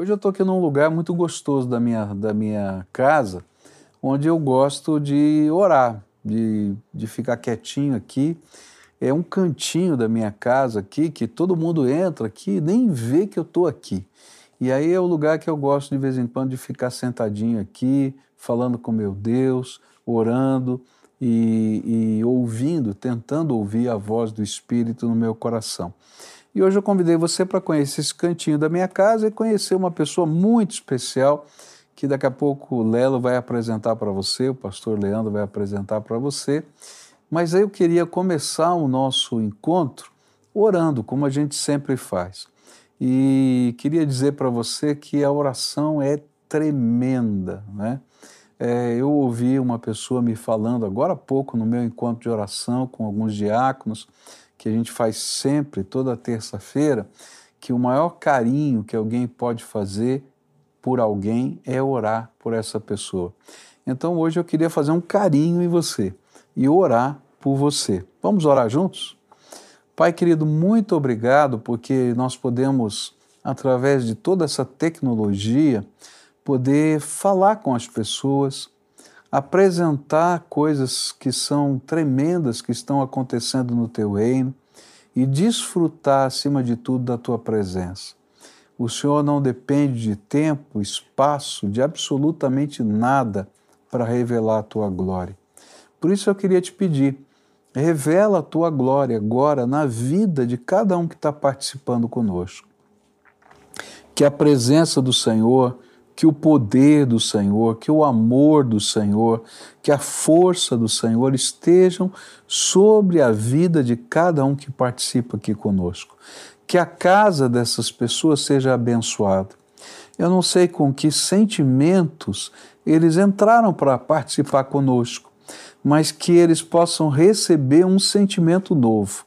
Hoje eu estou aqui num lugar muito gostoso da minha, da minha casa, onde eu gosto de orar, de, de ficar quietinho aqui. É um cantinho da minha casa aqui que todo mundo entra aqui nem vê que eu estou aqui. E aí é o lugar que eu gosto de vez em quando de ficar sentadinho aqui, falando com meu Deus, orando e, e ouvindo, tentando ouvir a voz do Espírito no meu coração. E hoje eu convidei você para conhecer esse cantinho da minha casa e conhecer uma pessoa muito especial que daqui a pouco o Lelo vai apresentar para você, o pastor Leandro vai apresentar para você. Mas eu queria começar o nosso encontro orando, como a gente sempre faz. E queria dizer para você que a oração é tremenda, né? É, eu ouvi uma pessoa me falando agora há pouco no meu encontro de oração com alguns diáconos que a gente faz sempre, toda terça-feira, que o maior carinho que alguém pode fazer por alguém é orar por essa pessoa. Então hoje eu queria fazer um carinho em você e orar por você. Vamos orar juntos? Pai querido, muito obrigado porque nós podemos, através de toda essa tecnologia, poder falar com as pessoas, apresentar coisas que são tremendas que estão acontecendo no teu reino e desfrutar, acima de tudo, da tua presença. O Senhor não depende de tempo, espaço, de absolutamente nada para revelar a tua glória. Por isso eu queria te pedir, revela a tua glória agora na vida de cada um que está participando conosco. Que a presença do Senhor que o poder do Senhor, que o amor do Senhor, que a força do Senhor estejam sobre a vida de cada um que participa aqui conosco. Que a casa dessas pessoas seja abençoada. Eu não sei com que sentimentos eles entraram para participar conosco, mas que eles possam receber um sentimento novo,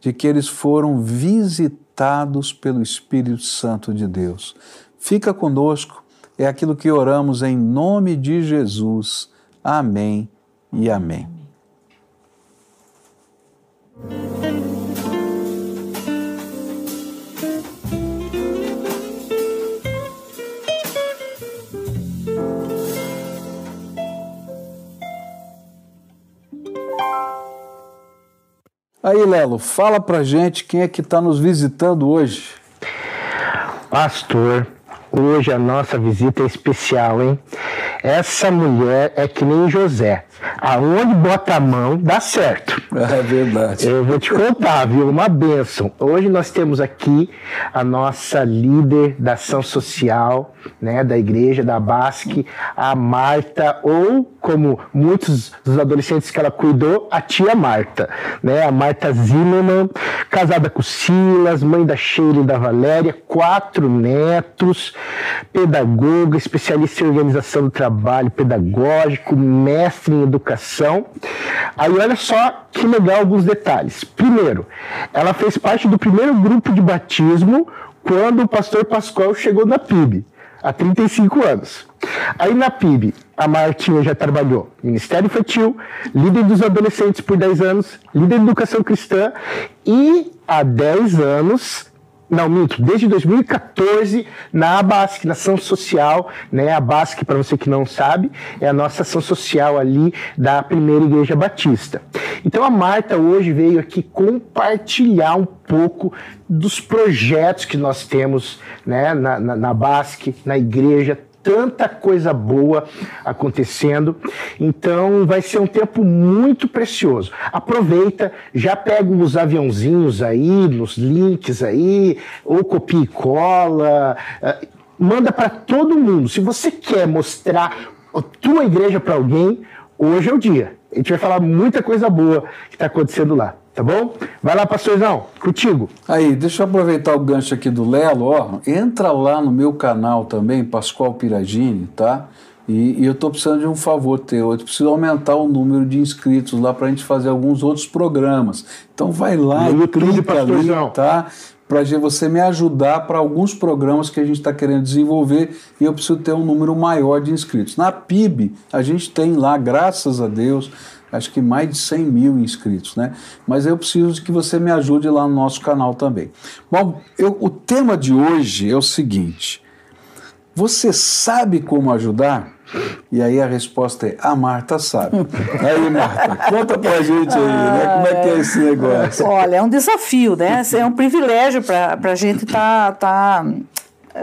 de que eles foram visitados pelo Espírito Santo de Deus. Fica conosco é aquilo que oramos em nome de Jesus. Amém e amém. Aí, Lelo, fala pra gente quem é que está nos visitando hoje. Pastor Hoje a nossa visita é especial, hein? Essa mulher é que nem José. Aonde bota a mão, dá certo. É verdade. Eu vou te contar, viu? Uma bênção. Hoje nós temos aqui a nossa líder da ação social, né, da igreja, da Basque, a Marta, ou como muitos dos adolescentes que ela cuidou, a tia Marta, né? A Marta Zimmermann, casada com Silas, mãe da Sheila e da Valéria, quatro netos, pedagoga, especialista em organização do trabalho pedagógico, mestre em educação. Aí olha só que legal alguns detalhes. Primeiro, ela fez parte do primeiro grupo de batismo quando o pastor Pascoal chegou na PIB, há 35 anos. Aí na PIB, a Martinha já trabalhou Ministério Infantil, líder dos adolescentes por 10 anos, líder de educação cristã e há 10 anos não, minto, desde 2014 na ABASC, na ação social, né? A ABASC, para você que não sabe, é a nossa ação social ali da primeira igreja batista. Então a Marta hoje veio aqui compartilhar um pouco dos projetos que nós temos né, na, na, na BASC, na igreja, tanta coisa boa acontecendo. Então vai ser um tempo muito precioso. Aproveita, já pega os aviãozinhos aí, nos links aí, ou copia e cola. Uh, manda para todo mundo. Se você quer mostrar a tua igreja para alguém, hoje é o dia. A gente vai falar muita coisa boa que está acontecendo lá. Tá bom? Vai lá, pastorzão, contigo. Aí, deixa eu aproveitar o gancho aqui do Lelo, ó. Entra lá no meu canal também, Pascoal Piragini, tá? E, e eu tô precisando de um favor teu. Eu preciso aumentar o número de inscritos lá para a gente fazer alguns outros programas. Então vai lá no e YouTube, clica ali, tá? Para você me ajudar para alguns programas que a gente está querendo desenvolver e eu preciso ter um número maior de inscritos. Na PIB, a gente tem lá, graças a Deus, acho que mais de 100 mil inscritos, né? Mas eu preciso que você me ajude lá no nosso canal também. Bom, eu, o tema de hoje é o seguinte: Você sabe como ajudar? E aí a resposta é: a Marta sabe. aí, Marta, conta pra gente aí, né? Como é que é esse negócio? Olha, é um desafio, né? É um privilégio para a gente estar. Tá, tá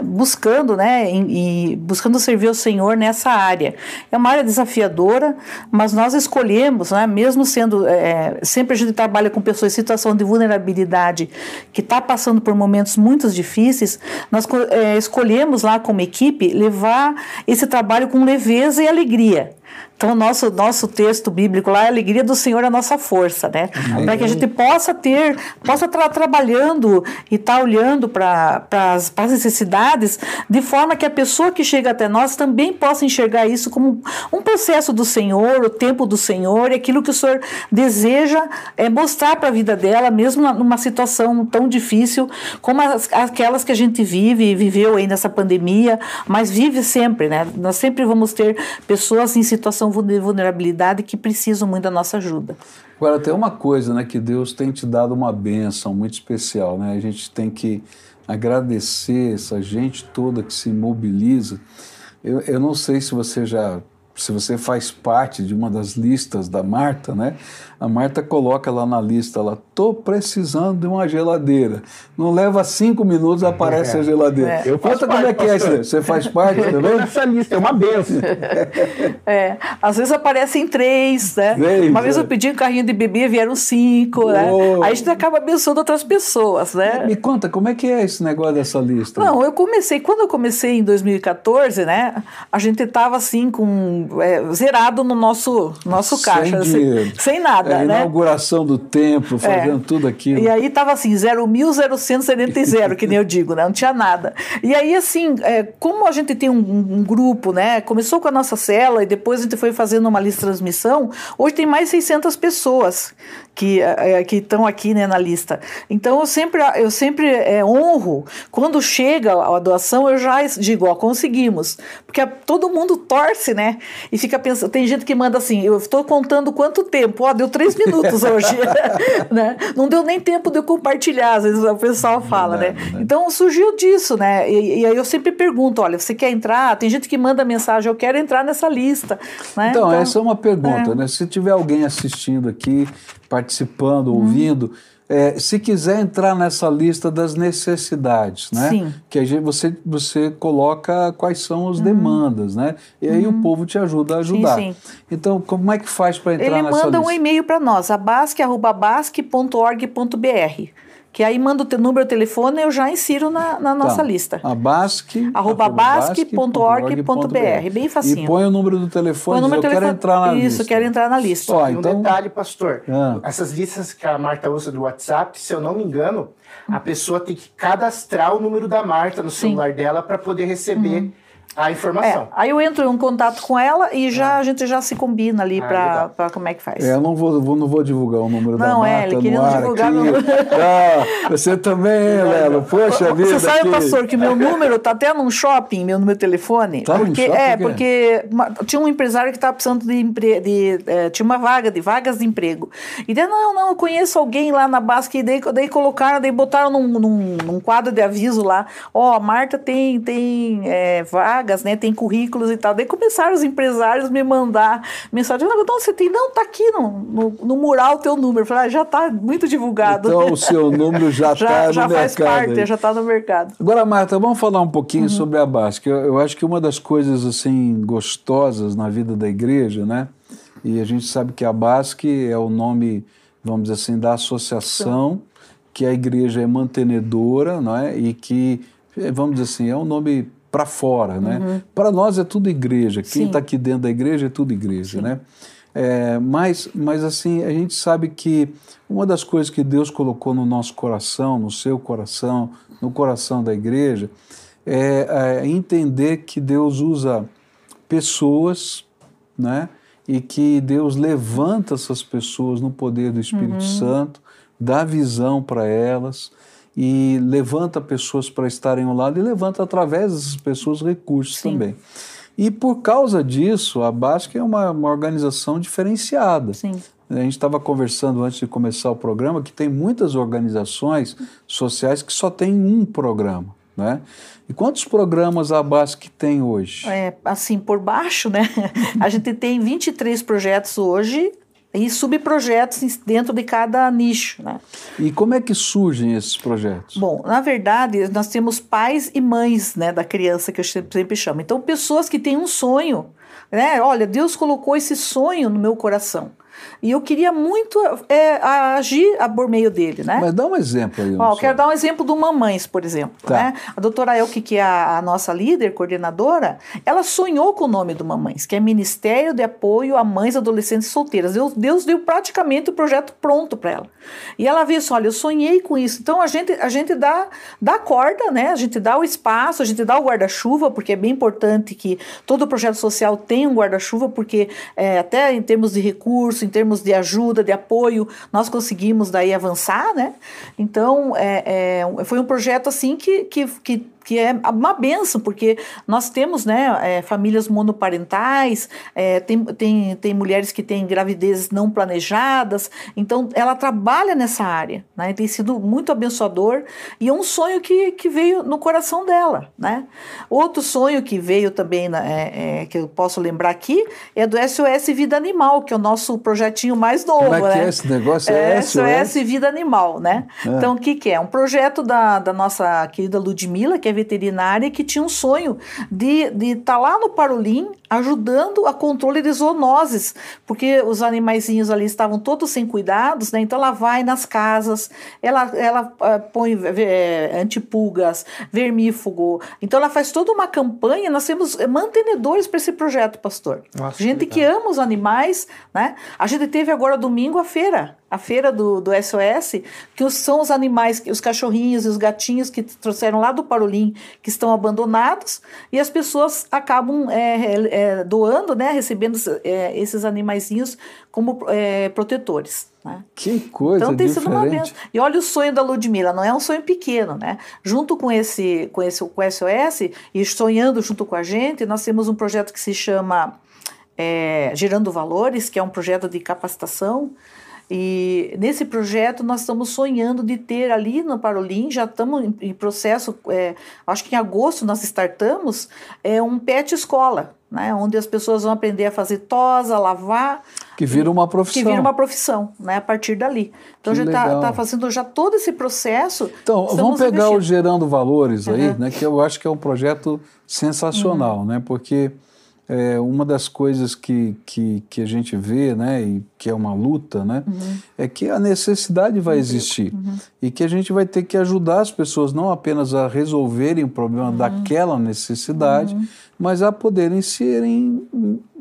buscando, né, e, buscando servir o Senhor nessa área. É uma área desafiadora, mas nós escolhemos, né, mesmo sendo é, sempre a gente trabalha com pessoas em situação de vulnerabilidade que está passando por momentos muito difíceis, nós é, escolhemos lá como equipe levar esse trabalho com leveza e alegria. Então, nosso, nosso texto bíblico lá é a alegria do Senhor é a nossa força, né? Para que a gente possa ter, possa estar trabalhando e estar tá olhando para as necessidades, de forma que a pessoa que chega até nós também possa enxergar isso como um processo do Senhor, o tempo do Senhor, e aquilo que o Senhor deseja é mostrar para a vida dela, mesmo numa situação tão difícil como as, aquelas que a gente vive e viveu aí nessa pandemia, mas vive sempre, né? Nós sempre vamos ter pessoas em situação de vulnerabilidade que precisam muito da nossa ajuda. Agora, tem uma coisa, né, que Deus tem te dado uma bênção muito especial, né? A gente tem que agradecer essa gente toda que se mobiliza. Eu, eu não sei se você já se você faz parte de uma das listas da Marta, né? A Marta coloca lá na lista, ela tô precisando de uma geladeira. Não leva cinco minutos aparece é, a geladeira. É. Eu Conta como é que é isso. Você faz parte também? Essa lista é uma benção. É, às vezes aparecem três, né? Três, uma vez eu é. pedi um carrinho de bebê, vieram cinco, oh. né? Aí a gente acaba abençoando outras pessoas, né? Me conta, como é que é esse negócio dessa lista? Não, eu comecei, quando eu comecei em 2014, né? A gente tava assim com é, zerado no nosso, nosso caixa, sem, sem nada. É, né? inauguração do templo, fazendo é. tudo aquilo. E aí tava assim, 0.0170, que nem eu digo, né? Não tinha nada. E aí, assim, é, como a gente tem um, um, grupo, né? Começou com a nossa cela e depois a gente foi fazendo uma lista de transmissão, hoje tem mais 600 pessoas que é, que estão aqui né, na lista. Então eu sempre eu sempre é, honro quando chega a doação eu já digo ó conseguimos porque todo mundo torce né e fica pensando tem gente que manda assim eu estou contando quanto tempo ó deu três minutos hoje né não deu nem tempo de eu compartilhar às vezes o pessoal fala né? né então surgiu disso né e, e, aí eu sempre pergunto olha você quer entrar tem gente que manda mensagem eu quero entrar nessa lista né? então, então essa é uma pergunta é. né se tiver alguém assistindo aqui participando, uhum. ouvindo. É, se quiser entrar nessa lista das necessidades, né? Sim. Que gente, você, você coloca quais são as uhum. demandas, né? E aí uhum. o povo te ajuda a ajudar. Sim, sim. Então, como é que faz para entrar Ele nessa lista? Ele manda um e-mail para nós, abasque.basque.org.br que aí manda o teu número de telefone e eu já insiro na, na nossa tá. lista. Abasque, arroba basque.org.br, bem facinho. E põe o número do telefone e eu quero entrar na Isso, lista. Isso, quero entrar na lista. Ó, então... Um detalhe, pastor, ah. essas listas que a Marta usa do WhatsApp, se eu não me engano, a pessoa tem que cadastrar o número da Marta no celular Sim. dela para poder receber uhum a informação. É, aí eu entro em um contato com ela e já a gente já se combina ali ah, para como é que faz. É, eu não vou, vou, não vou divulgar o número não, da Marta é, ele queria divulgar no... ah, Você também, Lelo. Poxa vida. Você sabe, pastor, que meu número tá até num shopping, meu número de telefone. Tá porque, shopping, é, porque tinha um empresário que estava precisando de, empre... de é, tinha uma vaga, de vagas de emprego. E daí, não, não, eu conheço alguém lá na Basque, e daí, daí colocaram, daí botaram num, num, num quadro de aviso lá, ó, oh, a Marta tem, tem é, vagas, né, tem currículos e tal. Daí começaram os empresários me mandar mensagem, não, então você tem, não, tá aqui no, no, no mural o teu número. Eu falei, ah, já tá muito divulgado. Então o seu número já está no já mercado. Já faz parte, aí. já está no mercado. Agora, Marta, vamos falar um pouquinho uhum. sobre a Basque. Eu, eu acho que uma das coisas, assim, gostosas na vida da igreja, né, e a gente sabe que a Basque é o nome, vamos dizer assim, da associação Sim. que a igreja é mantenedora, não é? E que, vamos dizer assim, é um nome para fora, né? Uhum. Para nós é tudo igreja. Quem está aqui dentro da igreja é tudo igreja, Sim. né? É, mas, mas assim, a gente sabe que uma das coisas que Deus colocou no nosso coração, no seu coração, no coração da igreja, é, é entender que Deus usa pessoas, né? E que Deus levanta essas pessoas no poder do Espírito uhum. Santo, dá visão para elas, e levanta pessoas para estarem ao lado e levanta através dessas pessoas recursos Sim. também. E por causa disso, a BASC é uma, uma organização diferenciada. Sim. A gente estava conversando antes de começar o programa que tem muitas organizações sociais que só têm um programa. né? E quantos programas a BASC tem hoje? É, assim, por baixo, né? A gente tem 23 projetos hoje e subprojetos dentro de cada nicho, né? E como é que surgem esses projetos? Bom, na verdade, nós temos pais e mães, né, da criança que eu sempre chamo. Então, pessoas que têm um sonho, né? Olha, Deus colocou esse sonho no meu coração. E eu queria muito é, agir por meio dele, né? Mas dá um exemplo aí. Ó, quero dar um exemplo do Mamães, por exemplo. Tá. Né? A doutora Elke, que é a, a, nossa líder, coordenadora, ela sonhou com o nome do Mamães, que é Ministério de Apoio a Mães Adolescentes Solteiras. Deus, Deus deu praticamente o projeto pronto para ela. E ela viu assim, olha, eu sonhei com isso. Então a gente, a gente dá, dá corda, né? A gente dá o espaço, a gente dá o guarda-chuva, porque é bem importante que todo projeto social tenha um guarda-chuva, porque é, até em termos de recurso, termos de ajuda, de apoio, nós conseguimos daí avançar, né? Então, é, é, foi um projeto assim que, que, que que é uma benção, porque nós temos né, é, famílias monoparentais, é, tem, tem, tem mulheres que têm gravidezes não planejadas, então ela trabalha nessa área, né, tem sido muito abençoador e é um sonho que, que veio no coração dela. Né? Outro sonho que veio também, é, é, que eu posso lembrar aqui, é do SOS Vida Animal, que é o nosso projetinho mais novo. Como é né? que é esse negócio? É SOS, SOS Vida Animal, né? É. Então, o que, que é? Um projeto da, da nossa querida Ludmilla, que é veterinária que tinha um sonho de estar tá lá no Parolim ajudando a controle de zoonoses, porque os animaizinhos ali estavam todos sem cuidados, né? Então ela vai nas casas, ela, ela uh, põe é, antipulgas, vermífugo. Então ela faz toda uma campanha. Nós temos mantenedores para esse projeto, pastor. Nossa, gente que, que ama os animais, né? A gente teve agora domingo a feira a feira do, do SOS, que são os animais, os cachorrinhos e os gatinhos que trouxeram lá do Parolim, que estão abandonados, e as pessoas acabam é, é, doando, né, recebendo é, esses animaizinhos como é, protetores. Né? Que coisa então, tem diferente. Sido uma e olha o sonho da Ludmilla, não é um sonho pequeno, né? Junto com esse, com esse com o SOS e sonhando junto com a gente, nós temos um projeto que se chama é, Gerando Valores, que é um projeto de capacitação e nesse projeto nós estamos sonhando de ter ali no Parolim, já estamos em, processo, é, acho que em agosto nós startamos, é um pet escola, né, onde as pessoas vão aprender a fazer tosa, lavar. Que vira uma profissão. Que vira uma profissão, né, a partir dali. Então que a gente está tá fazendo já todo esse processo. Então, vamos pegar investindo. o Gerando Valores aí, uhum. né, que eu acho que é um projeto sensacional, uhum. né, porque é, uma das coisas que, que, que, a gente vê, né, e que é uma luta, né, uhum. é que a necessidade vai uhum. existir uhum. e que a gente vai ter que ajudar as pessoas não apenas a resolverem o problema uhum. daquela necessidade, uhum. mas a poderem serem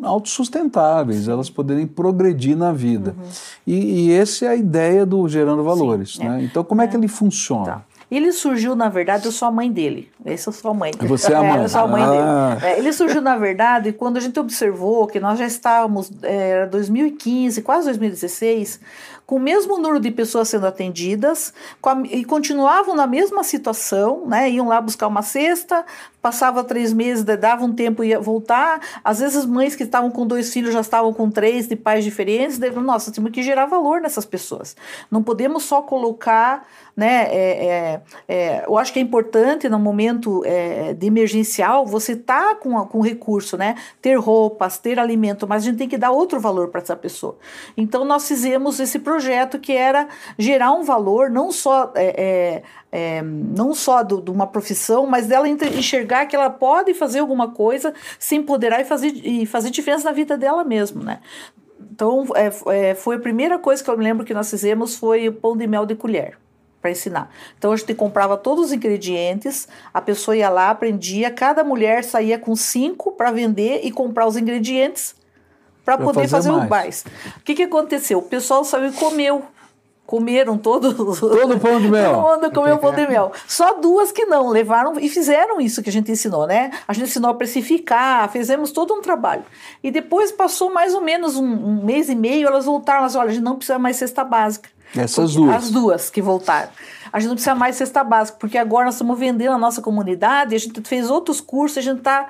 autossustentáveis, elas poderem progredir na vida. Uhum. E, e essa é a ideia do Gerando Valores. Sim, né? É. Então, como é, é que ele funciona? Tá. Ele surgiu, na verdade, eu sou a mãe dele. Essa eu sou a mãe. Você é a mãe? É, eu sou a mãe ah. dele. É, ele surgiu, na verdade, quando a gente observou que nós já estávamos, era 2015, quase 2016, com o mesmo número de pessoas sendo atendidas a, e continuavam na mesma situação, né? Iam lá buscar uma cesta, passava três meses, dava um tempo e ia voltar. Às vezes, mães que estavam com dois filhos já estavam com três de pais diferentes. Daí, nossa, temos que gerar valor nessas pessoas. Não podemos só colocar né? É, é, é, eu acho que é importante no momento é, de emergencial você tá com, com recurso, né? Ter roupas, ter alimento, mas a gente tem que dar outro valor para essa pessoa. Então nós fizemos esse projeto que era gerar um valor não só é, é, não só de uma profissão, mas dela enxergar que ela pode fazer alguma coisa, se empoderar e fazer, e fazer diferença na vida dela mesma, né? Então, é, é, foi a primeira coisa que eu me lembro que nós fizemos foi o pão de mel de colher para ensinar. Então a gente comprava todos os ingredientes, a pessoa ia lá, aprendia, cada mulher saía com cinco para vender e comprar os ingredientes para poder fazer, fazer mais. o mais. O que, que aconteceu? O pessoal saiu e comeu. Comeram todo, todo o pão de mel. Todo mundo comeu pão de mel. Só duas que não, levaram e fizeram isso que a gente ensinou, né? A gente ensinou a precificar, fizemos todo um trabalho. E depois passou mais ou menos um, um mês e meio, elas voltaram, elas olha, a gente não precisa mais cesta básica essas duas. As duas que voltaram. A gente não precisa mais cesta básica, porque agora nós estamos vendendo a nossa comunidade, a gente fez outros cursos, a gente está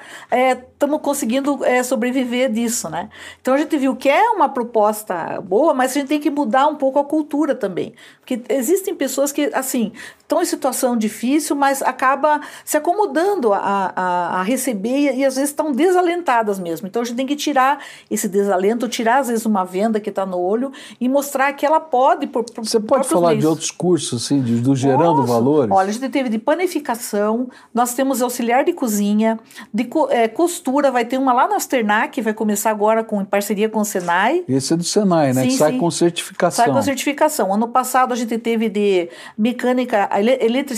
estamos é, conseguindo é, sobreviver disso, né? Então a gente viu que é uma proposta boa, mas a gente tem que mudar um pouco a cultura também. Porque existem pessoas que, assim, estão em situação difícil, mas acaba se acomodando a, a, a receber e, e, às vezes estão desalentadas mesmo. Então a gente tem que tirar esse desalento, tirar às vezes uma venda que está no olho e mostrar que ela pode. Por, por Você pode falar de outros cursos, assim, de, do Gerando. Valores? Olha, a gente teve de panificação, nós temos auxiliar de cozinha, de é, costura, vai ter uma lá na Asternac, que vai começar agora com, em parceria com o Senai. Esse é do Senai, né? Sim, que sai sim. com certificação. Sai com certificação. Ano passado a gente teve de mecânica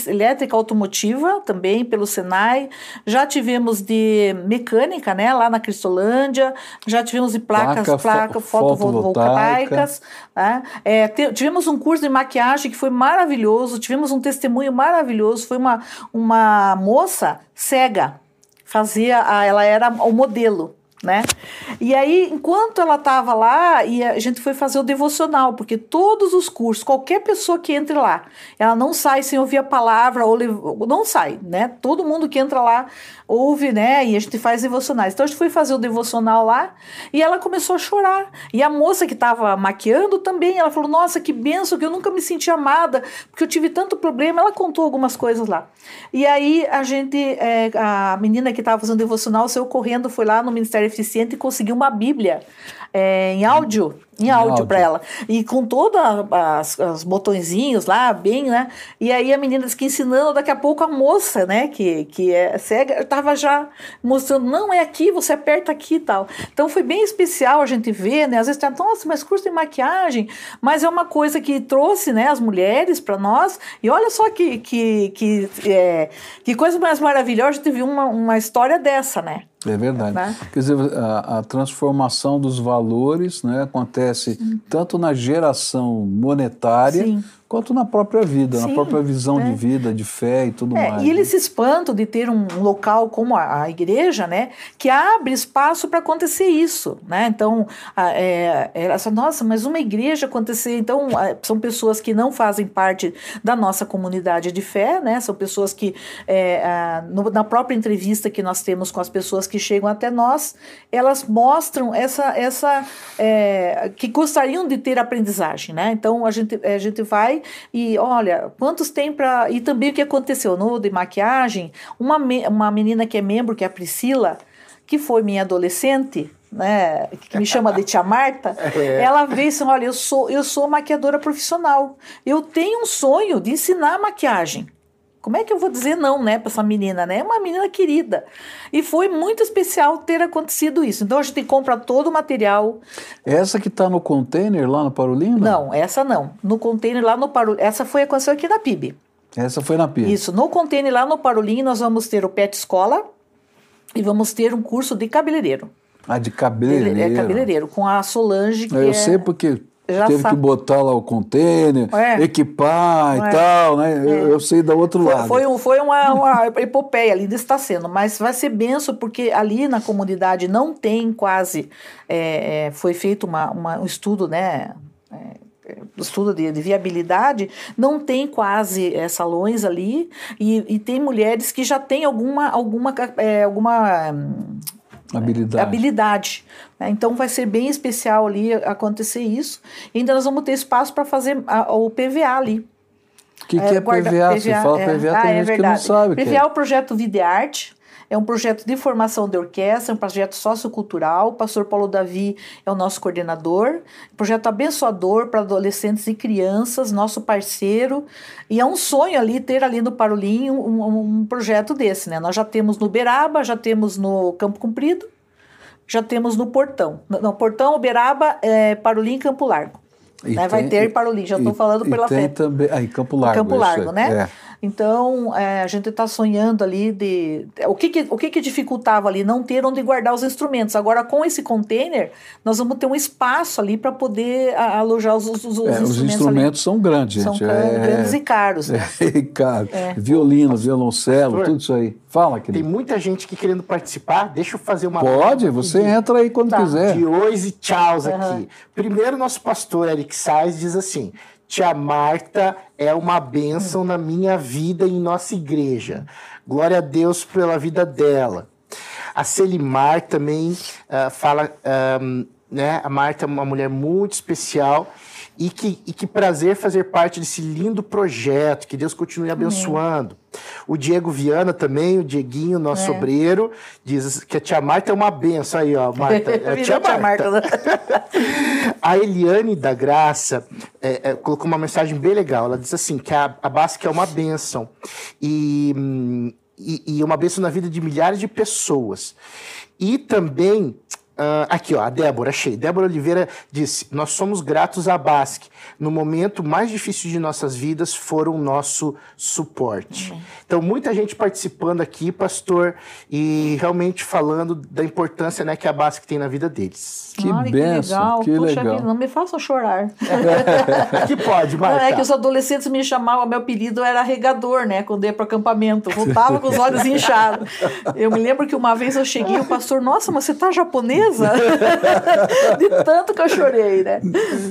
elétrica automotiva também pelo Senai. Já tivemos de mecânica, né, lá na Cristolândia. Já tivemos de placas, placa, placa fotovoltaicas. Né? É, tivemos um curso de maquiagem que foi maravilhoso. Tivemos um testemunho maravilhoso. Foi uma, uma moça cega. Fazia, a, ela era o modelo né? E aí, enquanto ela estava lá, e a gente foi fazer o devocional, porque todos os cursos, qualquer pessoa que entre lá, ela não sai sem ouvir a palavra, ou não sai, né? Todo mundo que entra lá ouve, né? E a gente faz devocionais. Então a gente foi fazer o devocional lá e ela começou a chorar. E a moça que estava maquiando também, ela falou: Nossa, que benção, que eu nunca me senti amada, porque eu tive tanto problema. Ela contou algumas coisas lá. E aí a gente, é, a menina que estava fazendo devocional saiu correndo, foi lá no Ministério Eficiente e conseguiu uma Bíblia é, em áudio em áudio, para ela. E com todos os botõezinhos lá, bem, né? E aí a menina disse que ensinando, daqui a pouco a moça, né, que, que é cega, estava já mostrando, não, é aqui, você aperta aqui e tal. Então foi bem especial a gente ver, né? Às vezes tem, nossa, mas curso de maquiagem, mas é uma coisa que trouxe, né, as mulheres para nós. E olha só que, que, que, é, que coisa mais maravilhosa, a gente viu uma, uma história dessa, né? É verdade. Né? Quer dizer, a, a, transformação dos valores né, acontece Sim. tanto na geração monetária Sim quanto na própria vida, Sim, na própria visão de né? vida, de fé e tudo é, mais. E eles né? se espantam de ter um local como a, a igreja, né, que abre espaço para acontecer isso, né? Então, a, é, ela fala, nossa, mas uma igreja acontecer, então a, são pessoas que não fazem parte da nossa comunidade de fé, né? São pessoas que é, a, no, na própria entrevista que nós temos com as pessoas que chegam até nós, elas mostram essa essa é, que gostariam de ter aprendizagem, né? Então a gente a gente vai e olha, quantos tem para. E também o que aconteceu no de maquiagem, uma, uma menina que é membro, que é a Priscila, que foi minha adolescente, né, que me chama de tia Marta, é. ela veio assim, olha, eu sou, eu sou maquiadora profissional. Eu tenho um sonho de ensinar maquiagem. Como é que eu vou dizer não, né, para essa menina, né? É uma menina querida. E foi muito especial ter acontecido isso. Então a gente compra todo o material. Essa que está no container lá no Parolino? Não, essa não. No container lá no Parolino. Essa foi aconteceu aqui na PIB. Essa foi na PIB. Isso. No container lá no Parolim nós vamos ter o PET Escola e vamos ter um curso de cabeleireiro. Ah, de cabeleireiro. É cabeleireiro, com a Solange. Que eu é... sei porque já teve sabe. que botar lá o container, é. equipar é. e tal, né? É. Eu, eu, sei do outro foi, lado. Foi, um, foi uma, uma epopeia, ali está sendo, mas vai ser benção, porque ali na comunidade não tem quase. É, é foi feito uma, uma, um estudo, né? É, estudo de, de, viabilidade, não tem quase é, salões ali, e, e tem mulheres que já têm alguma, alguma, é, alguma habilidade. habilidade né? Então vai ser bem especial ali acontecer isso. E ainda nós vamos ter espaço para fazer a, o PVA ali. O que, que é, é guarda, PVA? PVA? Você fala é, PVA, tem ah, gente é que não sabe. PVA é. é o projeto Videarte. É um projeto de formação de orquestra, é um projeto sociocultural. O pastor Paulo Davi é o nosso coordenador. Projeto abençoador para adolescentes e crianças, nosso parceiro. E é um sonho ali ter ali no Parolim um, um, projeto desse, né? Nós já temos no Beraba, já temos no Campo Comprido, já temos no Portão. No Portão, Uberaba, é, Parolim Campo Largo. Né? Tem, Vai ter Parolim, já estou falando pela tem também, aí, Campo Largo. Campo Largo, né? É. Então, é, a gente está sonhando ali de. O, que, que, o que, que dificultava ali? Não ter onde guardar os instrumentos. Agora, com esse container, nós vamos ter um espaço ali para poder alojar os, os, os é, instrumentos. Os instrumentos ali. são grandes, gente. São é, grandes e caros. Né? É, caro. É. Violino, violoncelo, Pastor, tudo isso aí. Fala, querido. Tem muita gente que querendo participar. Deixa eu fazer uma. Pode, você entra aí quando tá. quiser. De hoje e tchau uhum. aqui. Primeiro, nosso pastor Eric Sais diz assim Tia Marta é uma bênção na minha vida e em nossa igreja. Glória a Deus pela vida dela. A Celimar também uh, fala, um, né? A Marta é uma mulher muito especial e que, e que prazer fazer parte desse lindo projeto. Que Deus continue abençoando. O Diego Viana também, o Dieguinho, nosso é. sobreiro, diz que a tia Marta é uma benção. Aí, ó, Marta. É a tia, Marta. A Eliane da Graça é, é, colocou uma mensagem bem legal. Ela diz assim: que a, a Basque é uma benção. E, e, e uma benção na vida de milhares de pessoas. E também Uh, aqui, ó, a Débora, achei. Débora Oliveira disse: Nós somos gratos à Basque. No momento mais difícil de nossas vidas, foram nosso suporte. Uhum. Então, muita gente participando aqui, pastor, e realmente falando da importância né, que a Basque tem na vida deles. Que Ai, benção, que legal. Que Puxa, legal. não me façam chorar. que pode, Marta. É que os adolescentes me chamavam, meu apelido era regador, né? Quando ia para o acampamento. Voltava com os olhos inchados. Eu me lembro que uma vez eu cheguei e o pastor, nossa, mas você tá japonês? de tanto que eu chorei, né?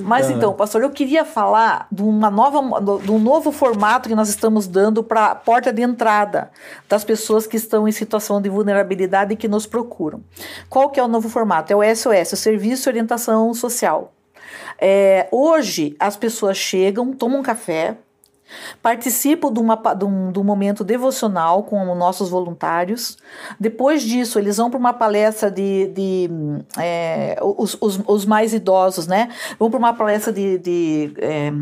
Mas então, pastor, eu queria falar de uma nova, de um novo formato que nós estamos dando para a porta de entrada das pessoas que estão em situação de vulnerabilidade e que nos procuram. Qual que é o novo formato? É o SOS, o Serviço de Orientação Social. É, hoje as pessoas chegam, tomam um café, Participo de, uma, de, um, de um momento devocional com nossos voluntários. Depois disso, eles vão para uma palestra de. de é, os, os, os, mais idosos, né? Vão para uma palestra de. de é,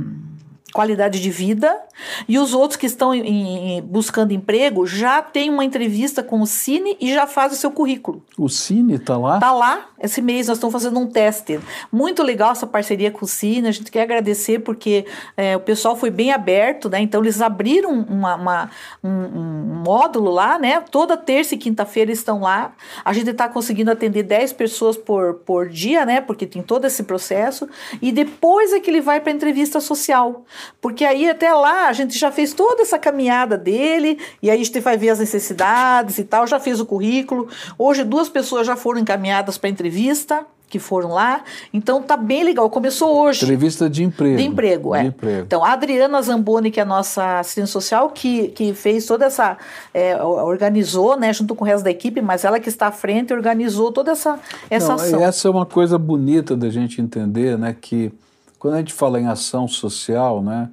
qualidade de vida e os outros que estão em, em, buscando emprego já tem uma entrevista com o Cine e já faz o seu currículo. O Cine está lá? Está lá. Esse mês nós estamos fazendo um teste. Muito legal essa parceria com o Cine. A gente quer agradecer porque é, o pessoal foi bem aberto, né? Então eles abriram uma, uma um, um, módulo lá, né? Toda terça e quinta-feira estão lá. A gente está conseguindo atender 10 pessoas por, por dia, né? Porque tem todo esse processo. E depois é que ele vai para a entrevista social. Porque aí até lá a gente já fez toda essa caminhada dele, e aí a gente vai ver as necessidades e tal, já fez o currículo. Hoje duas pessoas já foram encaminhadas para entrevista que foram lá. Então tá bem legal. Começou hoje. Entrevista de emprego. De emprego, é. De emprego. Então, a Adriana Zamboni, que é a nossa assistente social, que, que fez toda essa. É, organizou, né, junto com o resto da equipe, mas ela que está à frente organizou toda essa, essa Não, ação. Essa é uma coisa bonita da gente entender, né? Que quando a gente fala em ação social, né,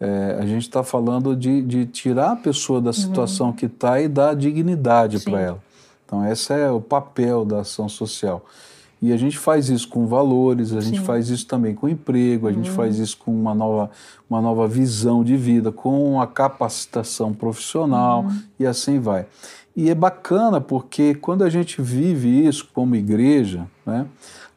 é, a gente está falando de, de, tirar a pessoa da situação uhum. que está e dar dignidade para ela. Então, esse é o papel da ação social. E a gente faz isso com valores, a Sim. gente faz isso também com emprego, a uhum. gente faz isso com uma nova, uma nova visão de vida, com a capacitação profissional uhum. e assim vai. E é bacana porque quando a gente vive isso como igreja, né,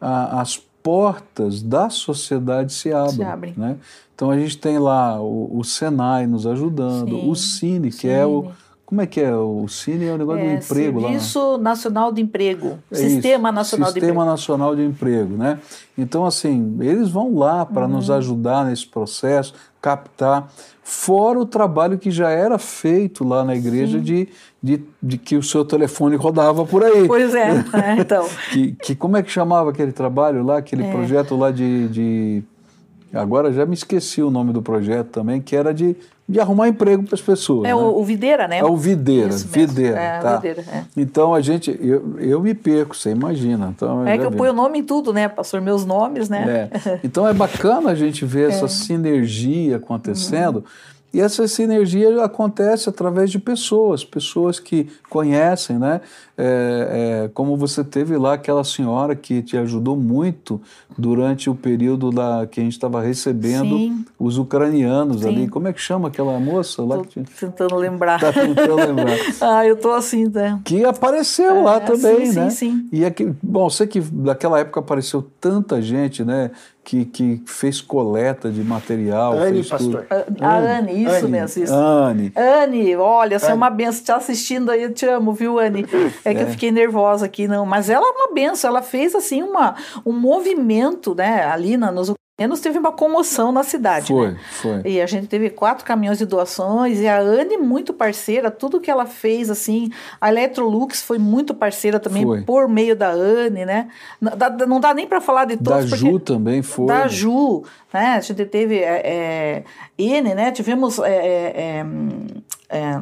as portas da sociedade se abrem. Se abrem. Né? Então a gente tem lá o, o Senai nos ajudando, Sim. o Cine, que é o. Como é que é? O Cine é o negócio é, do emprego Serviço lá. Serviço Nacional de Emprego. É Sistema isso, Nacional Sistema de Emprego. Sistema Nacional de Emprego, né? Então, assim, eles vão lá para uhum. nos ajudar nesse processo, captar, fora o trabalho que já era feito lá na igreja de, de, de, que o seu telefone rodava por aí. Pois é, é então. que, que, como é que chamava aquele trabalho lá, aquele é. projeto lá de, de Agora já me esqueci o nome do projeto também, que era de, de arrumar emprego para as pessoas. É né? o, o, Videira, né? É o Videira, Videira. É, tá? Videira é. Então a gente, eu, eu me perco, você imagina. Então, é que eu vi. ponho o nome em tudo, né, pastor? Meus nomes, né? É. Então é bacana a gente ver essa é. sinergia acontecendo. Uhum. E essa sinergia acontece através de pessoas, pessoas que conhecem, né? É, é, como você teve lá aquela senhora que te ajudou muito durante o período da, que a gente estava recebendo Sim. os ucranianos Sim. ali. Como é que chama aquela moça lá? Tô tentando lembrar. Tá tentando lembrar. ah, eu tô assim, né? Que apareceu é, lá também, sim, né? Sim, sim. E aqui, bom, sei que daquela época apareceu tanta gente, né? Que, que fez coleta de material. Anne, pastor. A, a Anne, isso Anne. mesmo. Isso. Anne. Anne, olha, você é uma benção. Te assistindo aí, eu te amo, viu, Anne? É que é. eu fiquei nervosa aqui, não. Mas ela é uma benção. Ela fez, assim, uma, um movimento, né, ali na, nos menos teve uma comoção na cidade. Foi, né? foi. E a gente teve quatro caminhões de doações e a Anne muito parceira, tudo que ela fez assim, a Electrolux foi muito parceira também Foi. por meio da Anne, né? Não dá, não dá nem para falar de Da todos porque Ju também foi. da Ju, né? A gente teve é, é, N, né? Tivemos é, é, é, a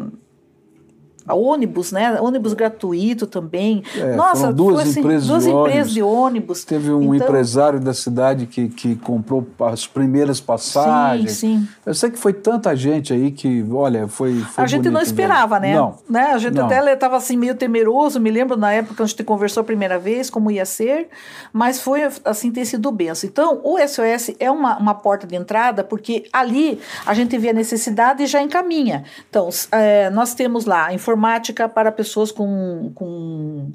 ônibus, né? Ônibus gratuito também. É, Nossa, duas foi, assim, empresas duas de empresas ônibus. de ônibus. Teve um Então, empresário da cidade que, que comprou as primeiras passagens. Sim, sim. Eu sei que foi tanta gente aí que, olha, foi. foi a gente não esperava, né? Não. né? A gente Não. até estava assim meio temeroso. Me lembro na época que a gente conversou a primeira vez como ia ser, mas foi assim ter sido benção. Então, o SOS é uma, uma porta de entrada porque ali a gente vê a necessidade e já encaminha. Então, é, nós temos lá informática para pessoas com, com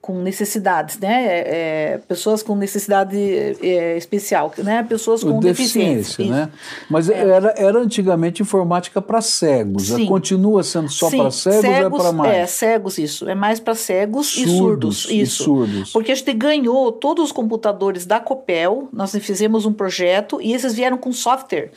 com necessidades, né? É, é, pessoas com necessidade é, especial, né? Pessoas com deficiência, deficiência. né? Mas era, era antigamente informática para cegos. Sim. Continua sendo só para cegos, ou é para mais? É, cegos, isso. É mais para cegos e surdos. Surdos e Isso. surdos. Porque a gente ganhou todos os computadores da Copel, nós fizemos um projeto e esses vieram com software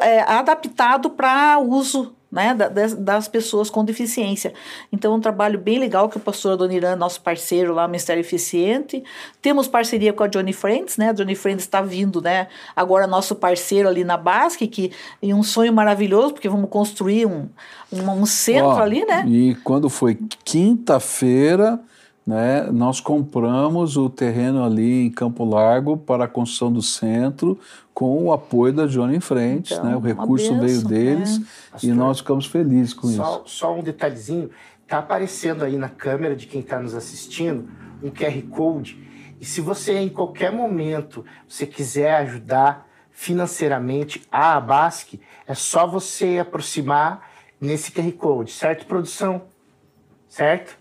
é, adaptado para uso. Né, da- das, das pessoas com deficiência. Então, é um trabalho bem legal que o pastor Adoniran, nosso parceiro lá, Ministério Eficiente. Temos parceria com a Johnny Friends, né? A Johnny Friends está vindo, né? Agora, nosso parceiro ali na Basque, que e um sonho maravilhoso, porque vamos construir um, um, um centro Ó, ali, né? E quando foi quinta-feira, né, nós compramos o terreno ali em Campo Largo para a construção do centro com o apoio da Johnny em Frente, Então, né? O recurso veio bênção, deles né? e nós ficamos felizes com Só, isso. só um detalhezinho, tá aparecendo aí na câmera de quem está nos assistindo um QR Code. E se você em qualquer momento você quiser ajudar financeiramente a Abasque, é só você aproximar nesse QR Code, certo, produção? Certo?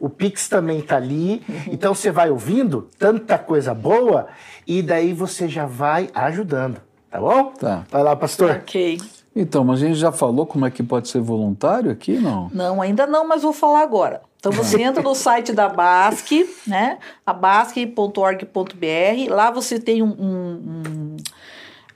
O Pix também tá ali. Então você vai ouvindo tanta coisa boa e daí você já vai ajudando, tá bom? Tá. Vai lá, pastor. Ok. Então, mas a gente já falou como é que pode ser voluntário aqui, não? Não, ainda não, mas vou falar agora. Então você entra no site da Basque, né? abasque.org.br. Lá você tem um, um, um-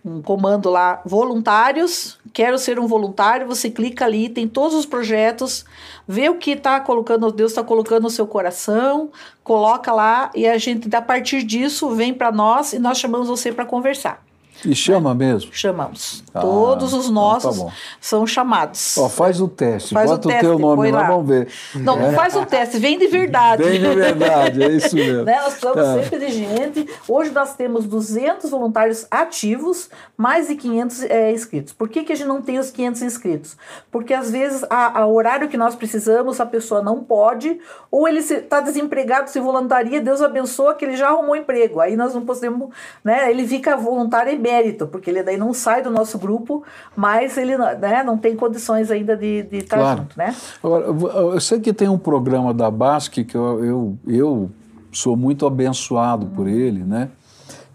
um comando lá, voluntários. Quero ser um voluntário. Você clica ali, tem todos os projetos, vê o que está colocando, Deus está colocando no seu coração, coloca lá e a gente, a partir disso, vem para nós e nós chamamos você para conversar. E chama mesmo? Chamamos. Ah, Todos os então tá nossos são chamados. Ó, faz o teste, Faz o bota o, teste, teu nome lá, lá. vamos ver. Não, não faz um teste, vem de verdade. Bem de verdade, é isso mesmo. Né? Nós precisamos Tá. sempre de gente. Hoje nós temos 200 voluntários ativos, mais de 500 é, inscritos. Por que, que a gente não tem os 500 inscritos? Porque às vezes a, a horário que nós precisamos, a pessoa não pode, ou ele está desempregado, se voluntaria, Deus abençoa que ele já arrumou emprego. Aí nós não podemos, né? Ele fica voluntário emérito, porque ele daí não sai do nosso grupo, mas ele né, não tem condições ainda de estar Claro. junto, né? Agora, eu sei que tem um programa da Basque que eu, eu, eu sou muito abençoado por ele, né?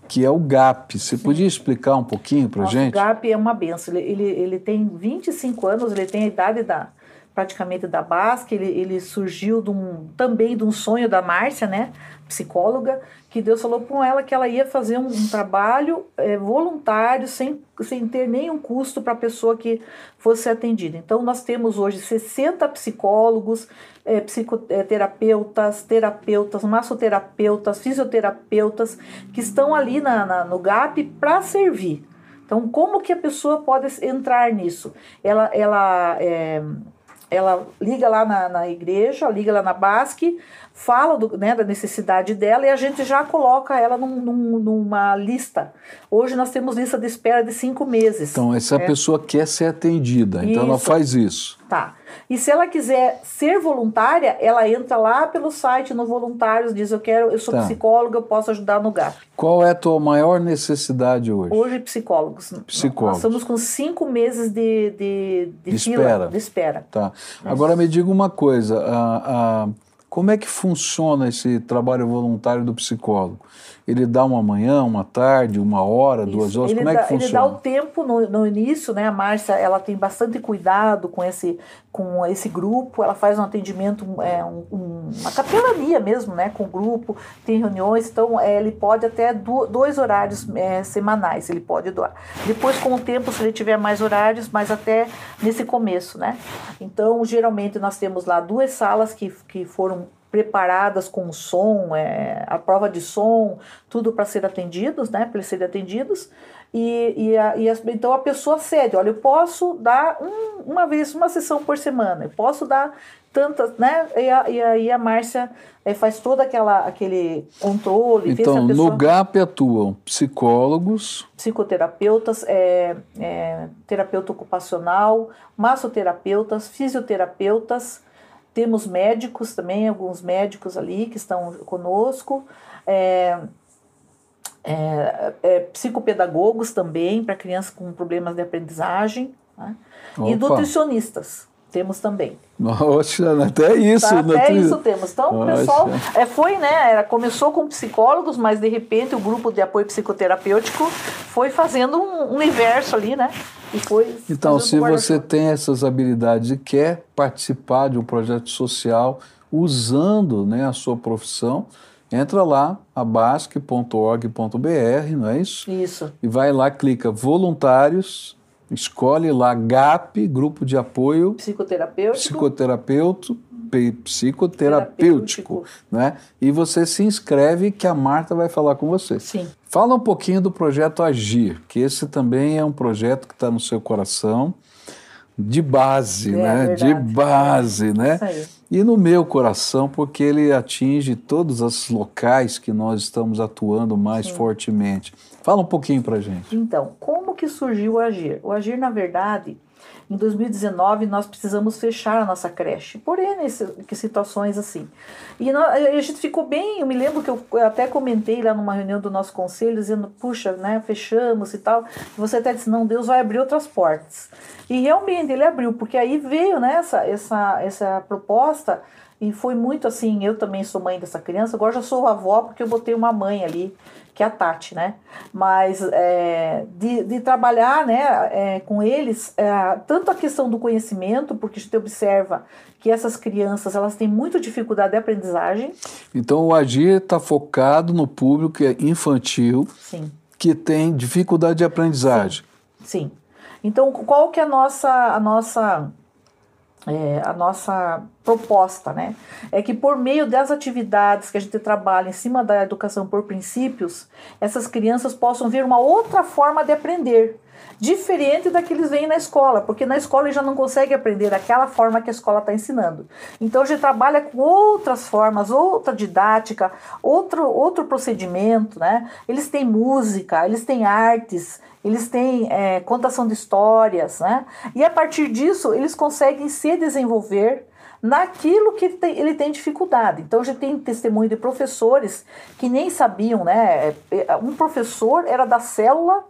Que é o GAP. Você podia explicar um pouquinho para gente? GAP é uma benção. Ele, ele, ele tem 25 anos, ele tem a idade da praticamente da Basque, ele, ele surgiu de um, também de um sonho da Márcia, né, psicóloga, que Deus falou com ela que ela ia fazer um, um trabalho eh, voluntário, sem, sem ter nenhum custo para a pessoa que fosse atendida. Então, nós temos hoje 60 psicólogos, eh, psicoterapeutas, terapeutas, massoterapeutas, fisioterapeutas, que estão ali na, na- no GAP para servir. Então, como que a pessoa pode entrar nisso? Ela, ela, é, ela liga lá na, na igreja, liga lá na Basque, fala do, né, da necessidade dela e a gente já coloca ela num- num- numa lista. Hoje nós temos lista de espera de cinco meses. Então, essa É. pessoa quer ser atendida, então ela Isso. faz isso. Tá. E se ela quiser ser voluntária, ela entra lá pelo site no voluntários, diz eu quero, eu sou Tá. psicóloga, eu posso ajudar no GAP. Qual é a tua maior necessidade hoje? Hoje, psicólogos. Psicólogos. Nós estamos com cinco meses de, de, de, De fila, espera. de espera. Tá. Agora me diga uma coisa: a, a, Como é que funciona esse trabalho voluntário do psicólogo? Ele dá uma manhã, uma tarde, uma hora, Isso. duas horas? Ele Como dá, é que funciona? Ele dá o tempo no, no início, né? A Márcia ela tem bastante cuidado com esse, com esse grupo, ela faz um atendimento, é, um, um, uma capelania mesmo, né? Com o grupo, tem reuniões, então é, ele pode até do, dois horários é, semanais, ele pode doar. Depois, com o tempo, se ele tiver mais horários, mas até nesse começo, né? Então, geralmente nós temos lá duas salas que, que foram preparadas com som, é, a prova de som, tudo para ser atendidos, né? Para serem atendidos. E, e, a, e a, então a pessoa cede, olha, eu posso dar um, uma vez, uma sessão por semana, eu posso dar tantas, né? E, a, e aí a Márcia é, faz todo aquela, aquele controle. Então, pessoa... no GAP atuam psicólogos, psicoterapeutas, é, é, terapeuta ocupacional, massoterapeutas, fisioterapeutas, temos médicos também, alguns médicos ali que estão conosco. É, é, é, psicopedagogos também para crianças com problemas de aprendizagem né? e nutricionistas temos também. Nossa, até isso. Tá, até isso temos. Então, o pessoal é, foi, né? Era, começou com psicólogos, mas de repente o grupo de apoio psicoterapêutico foi fazendo um universo ali, né? E foi então, se você tem essas habilidades e quer participar de um projeto social usando né, a sua profissão, entra lá, abasque.org.br, não é isso? Isso. E vai lá, clica voluntários escolhe lá GAP, Grupo de Apoio Psicoterapêutico, psicoterapeuto, psicoterapêutico, né? E você se inscreve que a Marta vai falar com você. Sim. Fala um pouquinho do projeto Agir, que esse também é um projeto que está no seu coração de base, é, né? De base, né? Isso aí. E no meu coração, porque ele atinge todos os locais que nós estamos atuando mais Sim. fortemente. Fala um pouquinho para gente. Então, como que surgiu o Agir? O Agir, na verdade, em 2019 nós precisamos fechar a nossa creche, por N situações assim. E a gente ficou bem, eu me lembro que eu até comentei lá numa reunião do nosso conselho, dizendo, puxa, né, fechamos e tal. E você até disse, não, Deus vai abrir outras portas. E realmente ele abriu, porque aí veio né, essa, essa, essa proposta e foi muito assim, eu também sou mãe dessa criança, agora já sou avó porque eu botei uma mãe ali que é a Tati, né? Mas é, de, de trabalhar né, é, com eles, é, tanto a questão do conhecimento, porque a gente observa que essas crianças elas têm muita dificuldade de aprendizagem. Então o Agir está focado no público é infantil Sim. que tem dificuldade de aprendizagem. Sim. Sim. Então qual que é a nossa, a nossa é, a nossa proposta, né? É que por meio das atividades que a gente trabalha em cima da educação por princípios, essas crianças possam ver uma outra forma de aprender, diferente da que eles veem na escola, porque na escola eles já não conseguem aprender daquela forma que a escola está ensinando. Então a gente trabalha com outras formas, outra didática, outro, outro procedimento, né? Eles têm música, eles têm artes, eles têm é, contação de histórias, né? E a partir disso, eles conseguem se desenvolver naquilo que ele tem, ele tem dificuldade. Então, a gente tem testemunho de professores que nem sabiam, né? É, é, um professor era da célula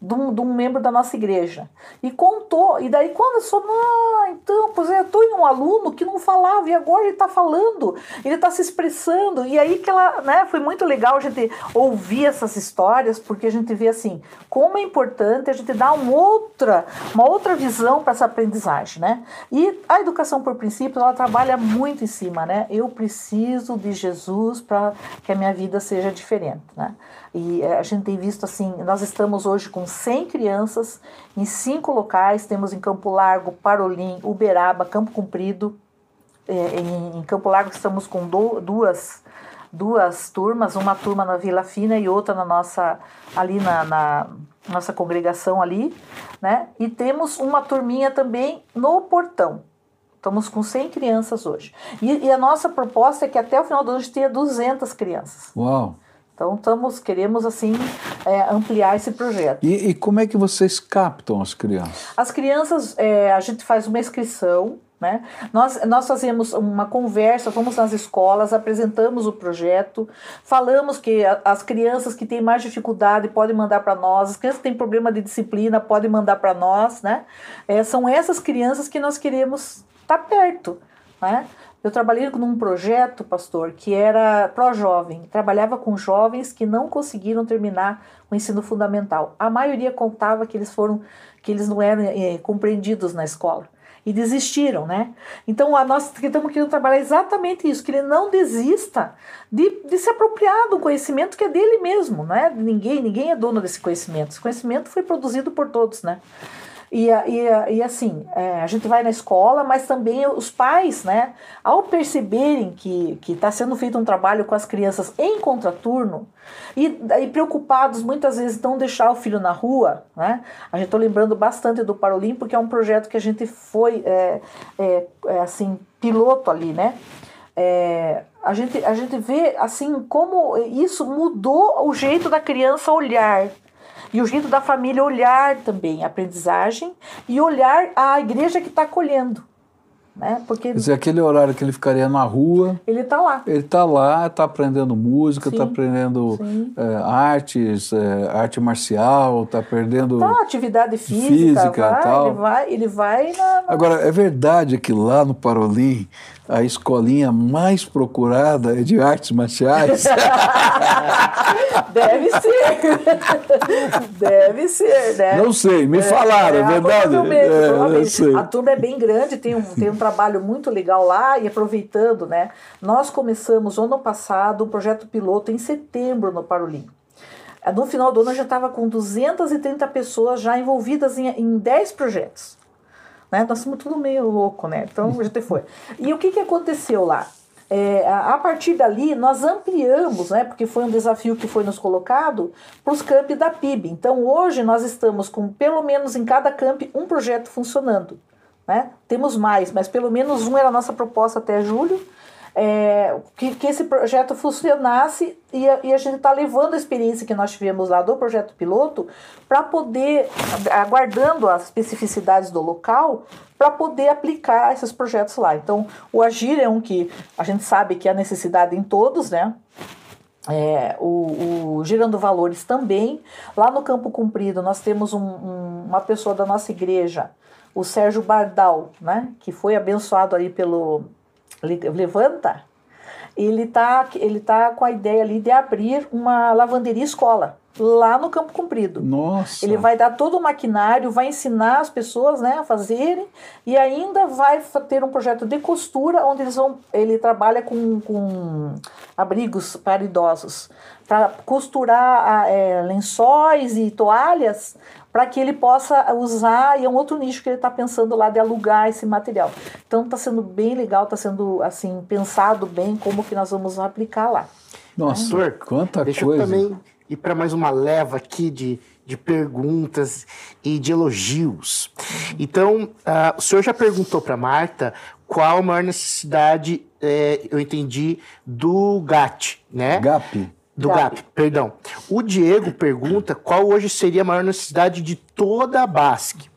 de um, de um, membro da nossa igreja. E contou, e daí quando eu sou, ah, então, pois é, eu estou em um aluno que não falava, e agora ele está falando, ele está se expressando, e aí que ela, né, foi muito legal a gente ouvir essas histórias, porque a gente vê assim, como é importante a gente dar uma outra, uma outra visão para essa aprendizagem, né? E a educação por princípios, ela trabalha muito em cima, né? Eu preciso de Jesus para que a minha vida seja diferente, né? E eh, a gente tem visto assim, nós estamos hoje com 100 crianças em cinco locais, temos em Campo Largo, Parolim, Uberaba, Campo Comprido. É, em, Campo Largo estamos com duas, duas turmas, uma turma na Vila Fina e outra na nossa ali na, na nossa congregação ali, né? E temos uma turminha também no Portão. Estamos com 100 crianças hoje. E, e a nossa proposta é que até o final do ano a gente tenha 200 crianças. Uau! Então estamos, queremos assim é, ampliar esse projeto. E, e, como é que vocês captam as crianças? As crianças, é, a gente faz uma inscrição, né? Nós, nós fazemos uma conversa, vamos nas escolas, apresentamos o projeto, falamos que as crianças que têm mais dificuldade podem mandar para nós, as crianças que têm problema de disciplina podem mandar para nós, né? É, são essas crianças que nós queremos estar tá perto, né? Eu trabalhei num projeto, pastor, que era pró-jovem. Trabalhava com jovens que não conseguiram terminar o ensino fundamental. A maioria contava que eles foram, que eles não eram é, compreendidos na escola e desistiram, né? Então a nós estamos querendo trabalhar exatamente isso, que ele não desista de, de se apropriar do conhecimento que é dele mesmo, não é? Ninguém, ninguém é dono desse conhecimento. Esse conhecimento foi produzido por todos, né? E, e, e assim, é, a gente vai na escola, mas também os pais, né, ao perceberem que está sendo feito um trabalho com as crianças em contraturno, e, e preocupados muitas vezes não deixar o filho na rua, né? A gente está lembrando bastante do Parolim, porque é um projeto que a gente foi, é, é, é assim, piloto ali, né? É, a, gente, a gente vê assim como isso mudou o jeito da criança olhar e o jeito da família olhar também a aprendizagem e olhar a igreja que está acolhendo. Né? Porque Quer dizer, aquele horário que ele ficaria na rua. Ele está lá. Ele está lá, está aprendendo música, está aprendendo é, artes, é, arte marcial, está aprendendo. Tá, atividade física, física vai, tal. Ele vai, ele vai na, na... Agora, é verdade que lá no Parolim a escolinha mais procurada é de artes marciais? Deve ser. Deve ser, né? Não sei, me é, falaram, é, é verdade? É, a turma é bem grande, tem um, tem um trabalho muito legal lá e aproveitando, né? Nós começamos ano passado um projeto piloto em setembro no Parolim. No final do ano, eu já estava com 230 pessoas já envolvidas em, em 10 projetos. Né? Nós somos tudo meio louco, né? Então a gente foi. E o que, que aconteceu lá? É, a partir dali, nós ampliamos, né, porque foi um desafio que foi nos colocado, para os campi da PIB. Então, hoje, nós estamos com, pelo menos em cada camp, um projeto funcionando. Né? Temos mais, mas pelo menos um era a nossa proposta até julho é, que, que esse projeto funcionasse e a, e a gente está levando a experiência que nós tivemos lá do projeto piloto para poder, aguardando as especificidades do local, para poder aplicar esses projetos lá. Então, o Agir é um que a gente sabe que há necessidade em todos, né? É, o, o, Gerando Valores também. Lá no Campo Cumprido, nós temos um, um, uma pessoa da nossa igreja, o Sérgio Bardal, né? Que foi abençoado aí pelo levanta, ele tá, ele tá com a ideia ali de abrir uma lavanderia escola lá no Campo Comprido. Nossa. Ele vai dar todo o maquinário, vai ensinar as pessoas, né, a fazerem e ainda vai ter um projeto de costura onde eles vão, ele trabalha com, com abrigos para idosos, para costurar é, lençóis e toalhas para que ele possa usar, e é um outro nicho que ele está pensando lá de alugar esse material. Então está sendo bem legal, está sendo assim pensado bem como que nós vamos aplicar lá. Nossa, é. quanta Deixa coisa. Deixa eu também ir para mais uma leva aqui de, de perguntas e de elogios. Então, uh, o senhor já perguntou para Marta qual a maior necessidade, é, eu entendi, do GAT, né? GAP. Do GAP. GAP, perdão. O Diego pergunta qual hoje seria a maior necessidade de toda a BASC.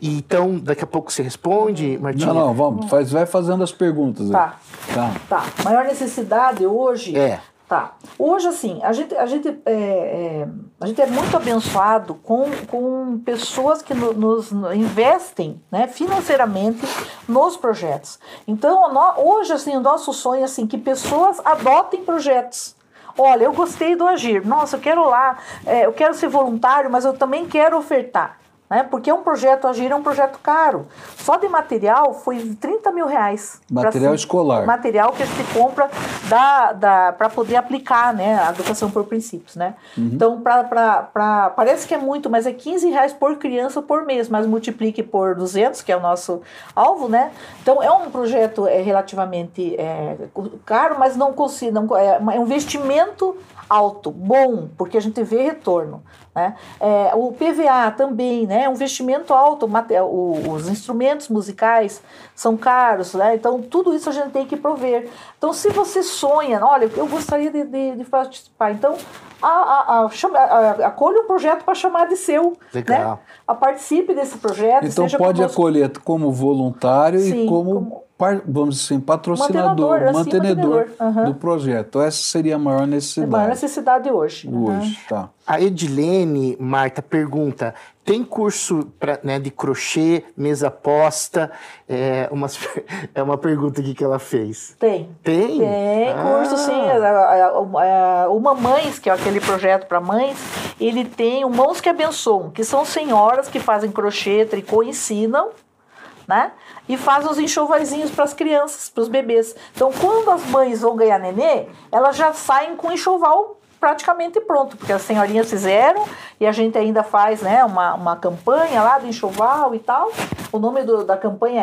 Então, daqui a pouco você responde, Martinha? Não, não, vamos, faz, vai fazendo as perguntas. Tá. Tá. Tá. Maior necessidade hoje. É. Tá. Hoje, assim, a gente, a gente, é, é, a gente é muito abençoado com, com pessoas que no, nos investem né, financeiramente nos projetos. Então, hoje, assim, o nosso sonho é assim, que pessoas adotem projetos. Olha, eu gostei do Agir. Nossa, eu quero lá, é, eu quero ser voluntário, mas eu também quero ofertar. Né? Porque um projeto Agir é um projeto caro. Só de material foi 30 mil reais. Material escolar. Material que a gente compra da, da, para poder aplicar né? a educação por princípios. Né? Uhum. Então, pra, pra, pra, parece que é muito, mas é 15 reais por criança por mês, mas multiplique por 200, que é o nosso alvo. Né? Então, é um projeto é, relativamente é, caro, mas não consigo, não, é, é um investimento alto, bom, porque a gente vê retorno. Né? É, o PVA também, né? É um investimento alto, o, os instrumentos musicais são caros, né? então tudo isso a gente tem que prover. Então, se você sonha, olha, eu gostaria de, de, de participar, então a, a, acolha o projeto para chamar de seu. Legal. Né? A participe desse projeto. Então pode conosco. acolher como voluntário Sim, e como, como- par- vamos dizer assim, patrocinador, Mantenedor, assim, mantenedor, mantenedor, aham. do projeto. Essa seria a maior É a necessidade maior necessidade hoje. Uhum. hoje. Tá. A Edilene, Marta, pergunta: tem curso pra, né, de crochê, mesa posta? É, umas- é uma pergunta aqui que ela fez. Tem. Tem? Tem Ah. curso, sim. A- a- a- O Mamães, que é aquele projeto para mães, ele tem o Mãos que Abençoam, que são senhoras que fazem crochê, tricô, ensinam, né? E fazem os enxovaizinhos para as crianças, para os bebês. Então, quando as mães vão ganhar nenê, elas já saem com o enxoval praticamente pronto, porque as senhorinhas fizeram e a gente ainda faz né, uma, uma campanha lá do enxoval e tal. O nome do- da campanha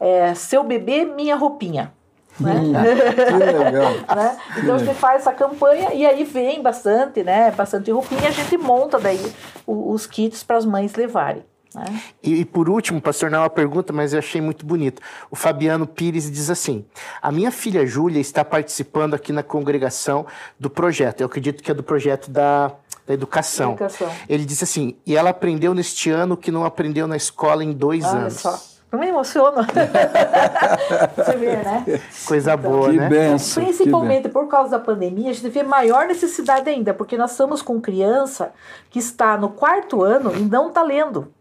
é, é Seu Bebê, Minha Roupinha. Né? Legal. né? Então a gente faz essa campanha e aí vem bastante, né? Bastante roupinha, a gente monta daí os kits para as mães levarem. Né? E, e por último, pastor, não é uma pergunta, mas eu achei muito bonito. O Fabiano Pires diz assim: A minha filha Júlia está participando aqui na congregação do projeto. Eu acredito que é do projeto da, da educação. Educação. Ele disse assim: e ela aprendeu neste ano o que não aprendeu na escola em dois Olha anos. só. Eu me emociono. Você vê, né? Coisa boa, Que né? benção. que Principalmente por causa da pandemia, a gente vê maior necessidade ainda, porque nós estamos com criança que está no quarto ano e não está lendo.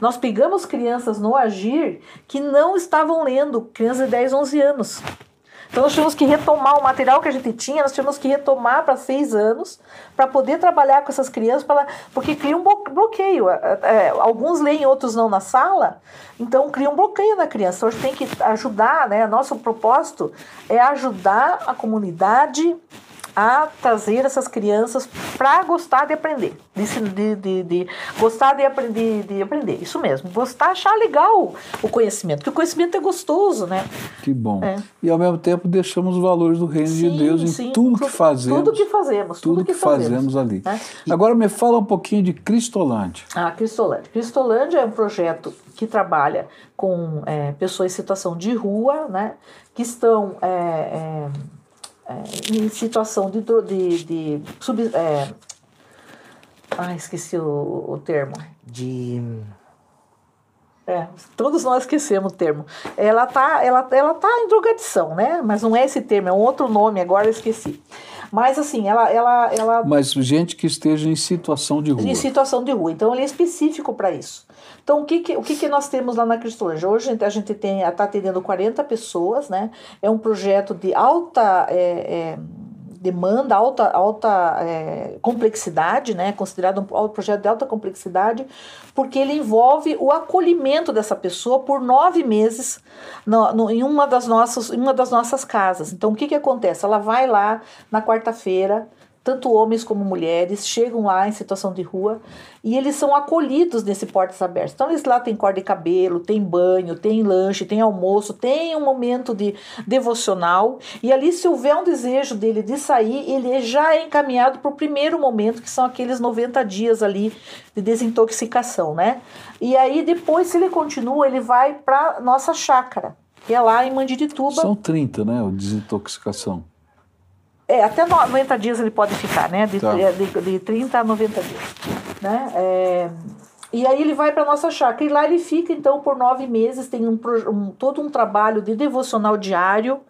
Nós pegamos crianças no Agir que não estavam lendo, crianças de 10, 11 anos. Então nós tivemos que retomar o material que a gente tinha, nós tivemos que retomar para seis anos, para poder trabalhar com essas crianças, pra, porque cria um blo- bloqueio. É, alguns leem, outros não na sala, então cria um bloqueio na criança. Então a gente tem que ajudar, né? Nosso propósito é ajudar a comunidade a trazer essas crianças para gostar de aprender, de, de, de, de gostar de aprender, de aprender, isso mesmo, gostar, achar legal o conhecimento, porque o conhecimento é gostoso, né? Que bom. É. E ao mesmo tempo deixamos os valores do reino de Sim, Deus em sim. tudo que fazemos. Tudo que fazemos, tudo que fazemos ali. né? Agora me fala um pouquinho de Cristolândia. A Cristolândia. Cristolândia é um projeto que trabalha com é, pessoas em situação de rua, né? Que estão é, é, em situação de, de, de sub, é, ah, esqueci o, o termo. De. É, todos nós esquecemos o termo. Ela tá, ela, ela tá em drogadição, né? Mas não é esse termo, é um outro nome, agora eu esqueci. Mas assim, ela, ela, ela Mas gente que esteja em situação de rua. em situação de rua. Então, ele é específico para isso. Então, o que, que, o que, que nós temos lá na Cristolândia? Hoje a gente está atendendo 40 pessoas, né? É um projeto de alta é, é, demanda, alta, alta é, complexidade, né? Considerado um, um projeto de alta complexidade, porque ele envolve o acolhimento dessa pessoa por nove meses no, no- em, uma das nossas, em uma das nossas casas. Então, o que, que acontece? Ela vai lá na quarta-feira, tanto homens como mulheres chegam lá em situação de rua e eles são acolhidos nesse portas abertas. Então eles lá têm corte de cabelo, tem banho, tem lanche, tem almoço, tem um momento de devocional e ali se houver um desejo dele de sair, ele já é encaminhado para o primeiro momento, que são aqueles 90 dias ali de desintoxicação, né? E aí depois se ele continua, ele vai para nossa chácara, que é lá em Mandirituba. São 30, né? O desintoxicação. É, até 90 dias ele pode ficar, né? De, Tá. de, de 30 a 90 dias. Né? É, e aí ele vai para nossa chácara. E lá ele fica, então, por nove meses. Tem um, um- todo um trabalho de devocional diário,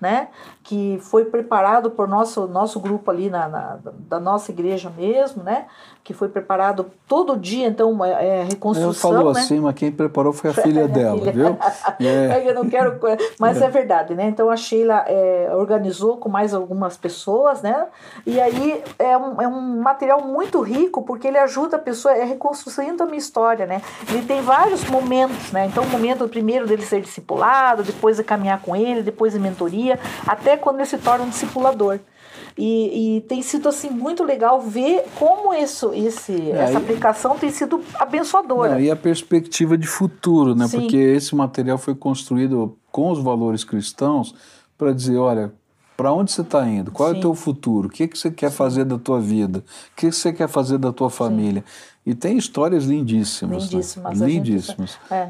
né? Que foi preparado por nosso, nosso grupo ali na, na- da nossa igreja mesmo, né? Que foi preparado todo dia, então, é, é Ela reconstrução, falou né? assim, mas quem preparou foi a filha dela, filha. viu? É. É, eu não quero, mas é. verdade, né? Então a Sheila é, organizou com mais algumas pessoas, né? E aí é um, é um material muito rico porque ele ajuda a pessoa é reconstruindo a minha história, né? Ele tem vários momentos, né? Então o momento primeiro dele ser discipulado, depois de caminhar com ele, depois de mentoria, até quando ele se torna um discipulador. E, e tem sido assim muito legal ver como isso, esse, É, essa aplicação tem sido abençoadora. Não, e a perspectiva de futuro, né? Sim. Porque esse material foi construído com os valores cristãos para dizer, olha, para onde você está indo? Qual é Sim. o teu futuro? O que, que você quer fazer da tua vida? O que, você quer fazer da tua família? E tem histórias lindíssimas. né? Lindíssimas. gente- Lindíssimas. é.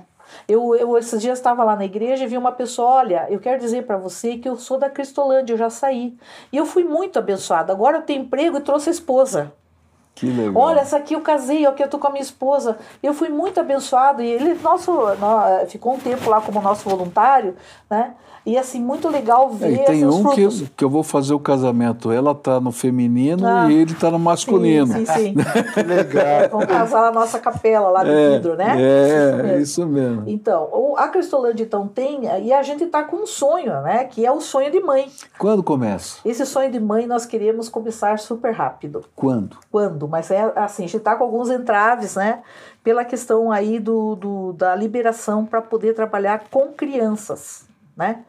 Eu, eu esses dias estava lá na igreja e vi uma pessoa, olha, eu quero dizer para você que eu sou da Cristolândia, eu já saí. E eu fui muito abençoada. Agora eu tenho emprego e trouxe a esposa. Que legal. Olha, essa aqui eu casei, aqui eu tô com a minha esposa. Eu fui muito abençoado e ele nosso, ficou um tempo lá como nosso voluntário, né? E assim, muito legal É, ver e tem um que, frutos. que eu vou fazer o casamento. Ela tá no feminino Ah. e ele tá no masculino. Sim, sim, sim. Que legal. Vamos casar na nossa capela lá de É, vidro, né? É, mesmo. isso mesmo. Então, a Cristolândia então tem, e a gente tá com um sonho, né? Que é o sonho de mãe. Quando começa? Esse sonho de mãe nós queremos começar super rápido. Quando? Quando? Mas é assim, a gente está com alguns entraves, né? Pela questão aí do, do- da liberação para poder trabalhar com crianças, né?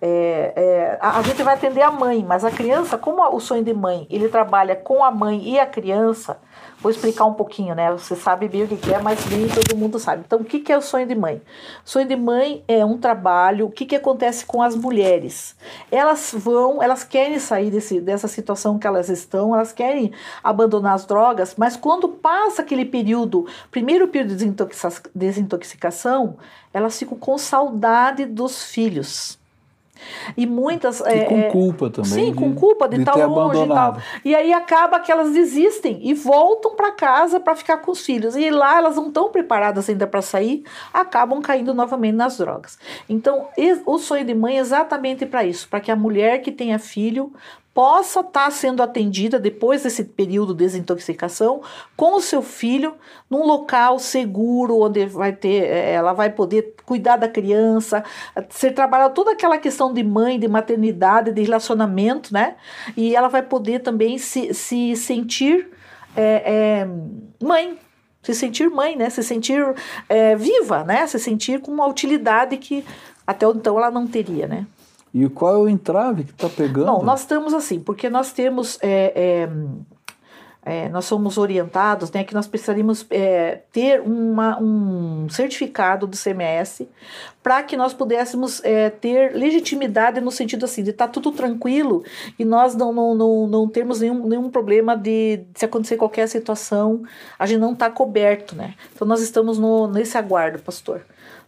É, é, a, a gente vai atender a mãe, mas a criança, como o sonho de mãe, ele trabalha com a mãe e a criança, vou explicar um pouquinho, né? Você sabe bem o que é, mas nem todo mundo sabe. Então, o que é o sonho de mãe? Sonho de mãe é um trabalho, o que que acontece com as mulheres? Elas vão, elas querem sair desse, dessa situação que elas estão, elas querem abandonar as drogas, mas quando passa aquele período, primeiro período de desintoxica- desintoxicação, elas ficam com saudade dos filhos. E muitas. E é, com é, culpa também. Sim, de- com culpa de, de estar ter longe e tal. E aí acaba que elas desistem e voltam para casa para ficar com os filhos. E lá elas não estão preparadas ainda para sair, acabam caindo novamente nas drogas. Então, o sonho de mãe é exatamente para isso, para que a mulher que tenha filho possa estar sendo atendida depois desse período de desintoxicação com o seu filho num local seguro onde vai ter eh, ela vai poder cuidar da criança ser trabalhada toda aquela questão de mãe de maternidade de relacionamento né? E ela vai poder também se, se sentir eh, eh, mãe se sentir mãe né? Se sentir eh, viva né? Se sentir com uma utilidade que até então ela não teria né E qual é o entrave que está pegando? não, nós estamos assim, porque nós temos. é, é, é, nós somos orientados né, que nós precisaríamos é, ter uma, um certificado do CMS para que nós pudéssemos é, ter legitimidade no sentido assim, de estar tudo tranquilo e nós não, não, não, não termos nenhum, nenhum problema de se acontecer qualquer situação, a gente não está coberto, né? Então nós estamos no, nesse aguardo, pastor.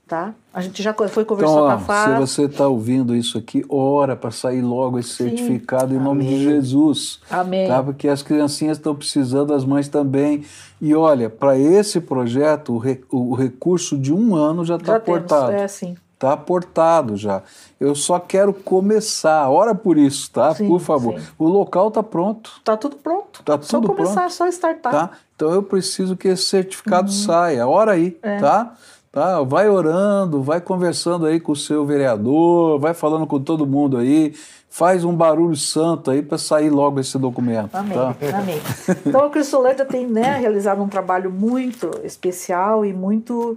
Tá? A gente já foi conversar Então, com a FAS. se você está ouvindo isso aqui, ora para sair logo esse certificado em nome de Amém. Jesus. Amém. Tá? Porque as criancinhas estão precisando, as mães também. E olha, para esse projeto, o, re- o recurso de um ano já está aportado. é sim. Está aportado já. Eu só quero começar. Ora por isso, tá? Sim, por favor. sim. O local está pronto. Tá tudo pronto. Tá só tudo começar, pronto. só startar. Tá? Então eu preciso que esse certificado saia. Ora aí, tá? Tá? Vai orando, vai conversando aí com o seu vereador, vai falando com todo mundo aí, faz um barulho santo aí para sair logo esse documento. Amém, Tá? amém. Então a Cristolândia tem né, realizado um trabalho muito especial e muito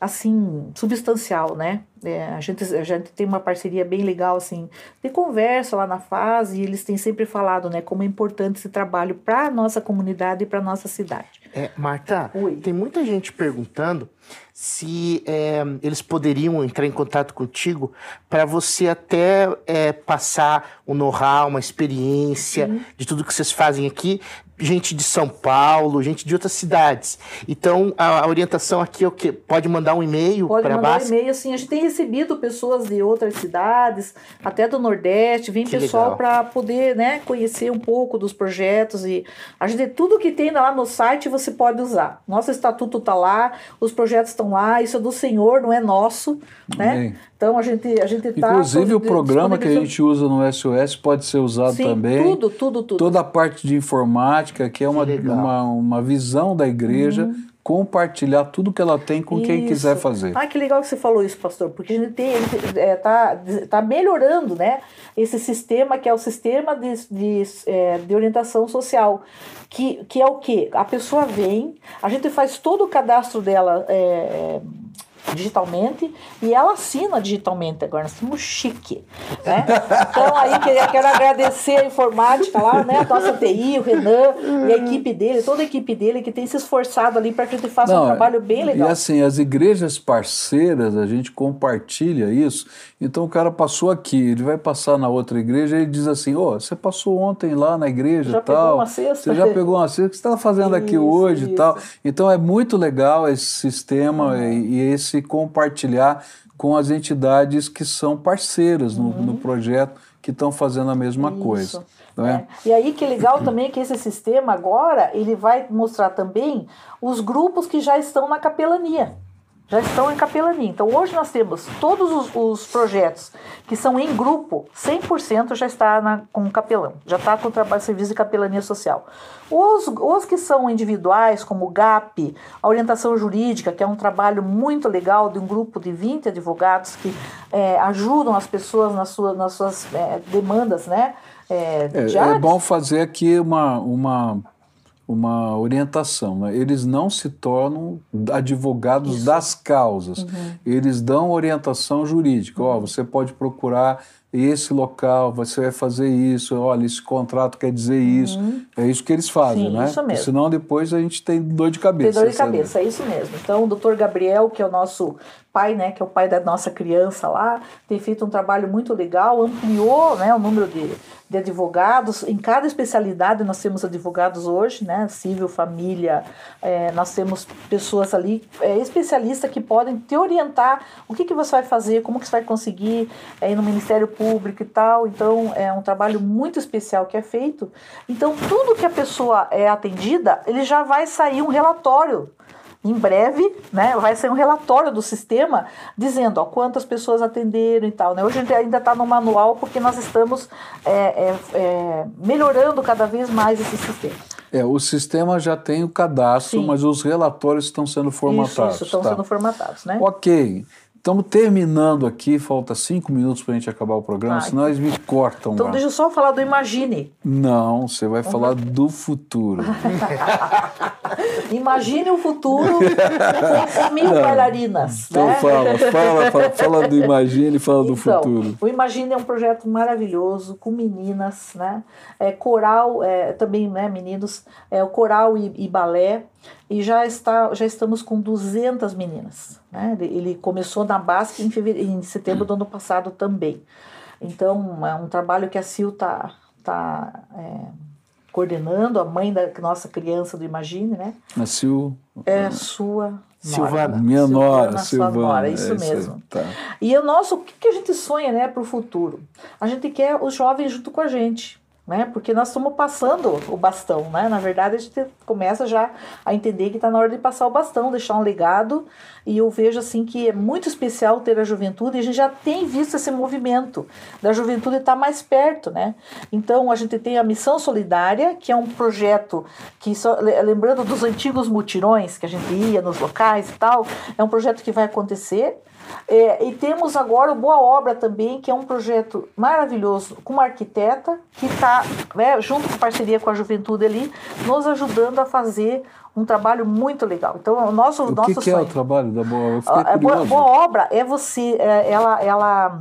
assim substancial, né? É, a, gente, a gente tem uma parceria bem legal assim de conversa lá na fase e eles têm sempre falado né como é importante esse trabalho para a nossa comunidade e para nossa cidade. É, Marta, Oi. tem muita gente perguntando se é, eles poderiam entrar em contato contigo para você até é, passar um know-how, uma experiência de tudo que vocês fazem aqui. Gente de São Paulo, gente de outras cidades. Então, a, a orientação aqui é o quê? Pode mandar um e-mail Pode para a mandar um e-mail, assim, a gente tem recebido pessoas de outras cidades, até do Nordeste, vem Que pessoal para poder, né, conhecer um pouco dos projetos e a gente tudo que tem lá no site você pode usar. Nosso estatuto tá lá, os projetos estão lá, isso é do Senhor, não é nosso, né? Então a gente a gente tá Inclusive o programa que a gente usa no SOS pode ser usado Sim, também. tudo, tudo, tudo. Toda a parte de informática, que é uma, legal. uma, uma visão da igreja, compartilhar tudo que ela tem com quem. Isso. quiser fazer. Ah, que legal que você falou isso, pastor, porque a gente tem, é, tá, tá melhorando, né, esse sistema que é o sistema de, de, é, de orientação social, que, que é o quê? A pessoa vem, a gente faz todo o cadastro dela é, digitalmente e ela assina digitalmente agora, nós estamos chique, né? Então aí que- quero agradecer a informática lá, né, a nossa TI, o Renan e a equipe dele, toda a equipe dele que tem se esforçado ali para que a gente faça um Não, trabalho bem legal. E assim, as igrejas parceiras, a gente compartilha isso. Então o cara passou aqui, ele vai passar na outra igreja e ele diz assim: Ô, você passou ontem lá na igreja Já e tal. pegou uma cesta?" Você já pegou uma cesta? O que você está fazendo aqui Isso, hoje e tal? isso. Então é muito legal esse sistema e, e esse e compartilhar com as entidades que são parceiras no, Uhum. no projeto, que estão fazendo a mesma coisa. Não é? É. E aí que legal também que esse sistema agora ele vai mostrar também os grupos que já estão na capelania. Já estão em capelania. Então hoje nós temos todos os, os projetos que são em grupo, 100% já está na, com o capelão, já está com o trabalho de serviço de capelania social. Os, os que são individuais, como o GAP, a orientação jurídica, que é um trabalho muito legal de um grupo de 20 advogados que é, ajudam as pessoas nas, sua, nas suas é, demandas, né? É, É, é bom fazer aqui uma, uma, uma orientação. Né? Eles não se tornam advogados das causas. Uhum. Eles dão orientação jurídica. Ó, você pode procurar esse local, você vai fazer isso, olha, esse contrato quer dizer isso. É isso que eles fazem, Sim, né? isso mesmo. Senão depois a gente tem dor de cabeça. Tem dor de sabe? cabeça, é isso mesmo. Então, o doutor Gabriel, que é o nosso pai, né, que é o pai da nossa criança lá, tem feito um trabalho muito legal, ampliou né, o número de, de advogados. Em cada especialidade nós temos advogados hoje, né, civil, família, é, nós temos pessoas ali, é, especialistas que podem te orientar o que, que você vai fazer, como que você vai conseguir é, ir no Ministério Público e tal. Então, é um trabalho muito especial que é feito. Então, tudo que a pessoa é atendida, ele já vai sair um relatório em breve, né, vai ser um relatório do sistema dizendo ó, quantas pessoas atenderam e tal. Né? Hoje a gente ainda está no manual porque nós estamos é, é, é, melhorando cada vez mais esse sistema. É, o sistema já tem o cadastro, Sim. mas os relatórios estão sendo formatados. Isso, isso, estão tá? sendo formatados, né? Ok. Estamos terminando aqui, falta cinco minutos para a gente acabar o programa, Ah, senão eles me cortam Então lá. deixa eu só falar do Imagine. Não, você vai falar do futuro. Imagine o futuro com mil bailarinas. Então né? fala, fala, fala, fala do Imagine e fala do Então, futuro. O Imagine é um projeto maravilhoso com meninas, né? É, coral, é, também, né, meninos, é, o coral e, e balé. E já, está, já estamos com 200 meninas. Né? Ele, começou na Basque em, fevereiro, em setembro do ano passado também. Então, é um trabalho que a Sil está tá, é, coordenando, a mãe da nossa criança do Imagine, né? Nasceu É sua nora. Silvana. minha nora, Silvana. nora, isso é mesmo. tá. E o nosso, o que, que a gente sonha, né, para o futuro? A gente quer os jovens junto com a gente, né? Porque nós estamos passando o bastão, né? Na verdade, a gente começa já a entender que está na hora de passar o bastão, deixar um legado. E eu vejo assim que é muito especial ter a juventude. E a gente já tem visto esse movimento da juventude estar mais perto, né? Então a gente tem a missão solidária, que é um projeto que só, le- lembrando dos antigos mutirões que a gente ia nos locais e tal, é um projeto que vai acontecer. É, e temos agora o Boa Obra também, que é um projeto maravilhoso com uma arquiteta que está, né, junto com parceria com a juventude ali, nos ajudando a fazer um trabalho muito legal. Então, o nosso, O nosso que, que é o trabalho da boa? Eu fiquei A boa, boa obra é você, é, ela, ela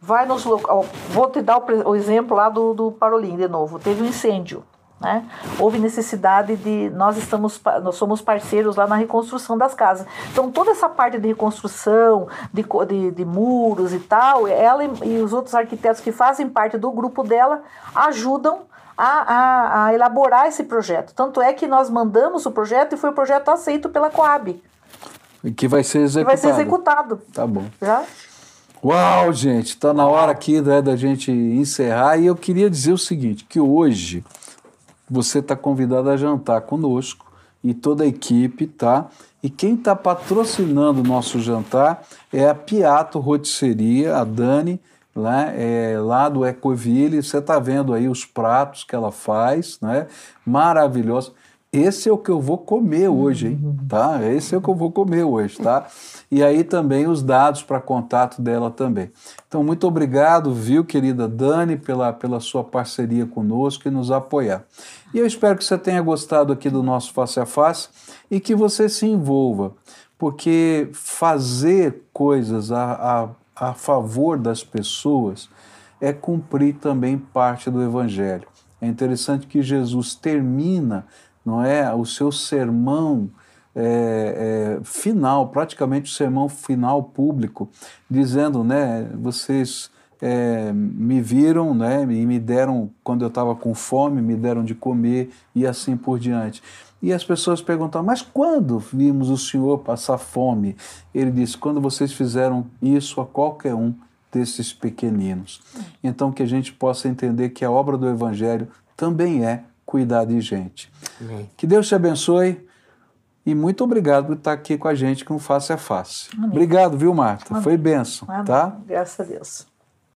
vai nos locais. Vou te dar o, o exemplo lá do, do Parolim de novo. Teve um incêndio. Né? Houve necessidade de. Nós estamos nós somos parceiros lá na reconstrução das casas. Então, toda essa parte de reconstrução, de, de, de muros e tal, ela e, e os outros arquitetos que fazem parte do grupo dela ajudam a, a, a elaborar esse projeto. Tanto é que nós mandamos o projeto e foi o projeto aceito pela Coab, Que vai ser que executado. vai ser executado. Tá bom. Já? Uau, gente, está na hora aqui né, da gente encerrar e eu queria dizer o seguinte, que hoje você está convidado a jantar conosco e toda a equipe, tá? E quem está patrocinando o nosso jantar é a Piato Rotisseria, a Dani, né, é, lá do Ecoville. Você está vendo aí os pratos que ela faz, né? Maravilhoso. Esse é o que eu vou comer hoje, hein? Tá? Esse é o que eu vou comer hoje, tá? E aí também os dados para contato dela também. Então, muito obrigado, viu, querida Dani, pela, pela sua parceria conosco e nos apoiar. E eu espero que você tenha gostado aqui do nosso Face a Face e que você se envolva, porque fazer coisas a, a, a favor das pessoas é cumprir também parte do Evangelho. É interessante que Jesus termina não é, o seu sermão é, é, final, praticamente o sermão final público, dizendo, né, vocês é, me viram, né, e me deram quando eu estava com fome, me deram de comer e assim por diante. E as pessoas perguntam: Mas quando vimos o Senhor passar fome? Ele disse: Quando vocês fizeram isso a qualquer um desses pequeninos. Então, que a gente possa entender que a obra do Evangelho também é cuidar de gente. Amém. Que Deus te abençoe. E muito obrigado por estar aqui com a gente com Face a Face. Amém. Obrigado, viu, Marta? Amém. Foi benção, tá? Graças a Deus.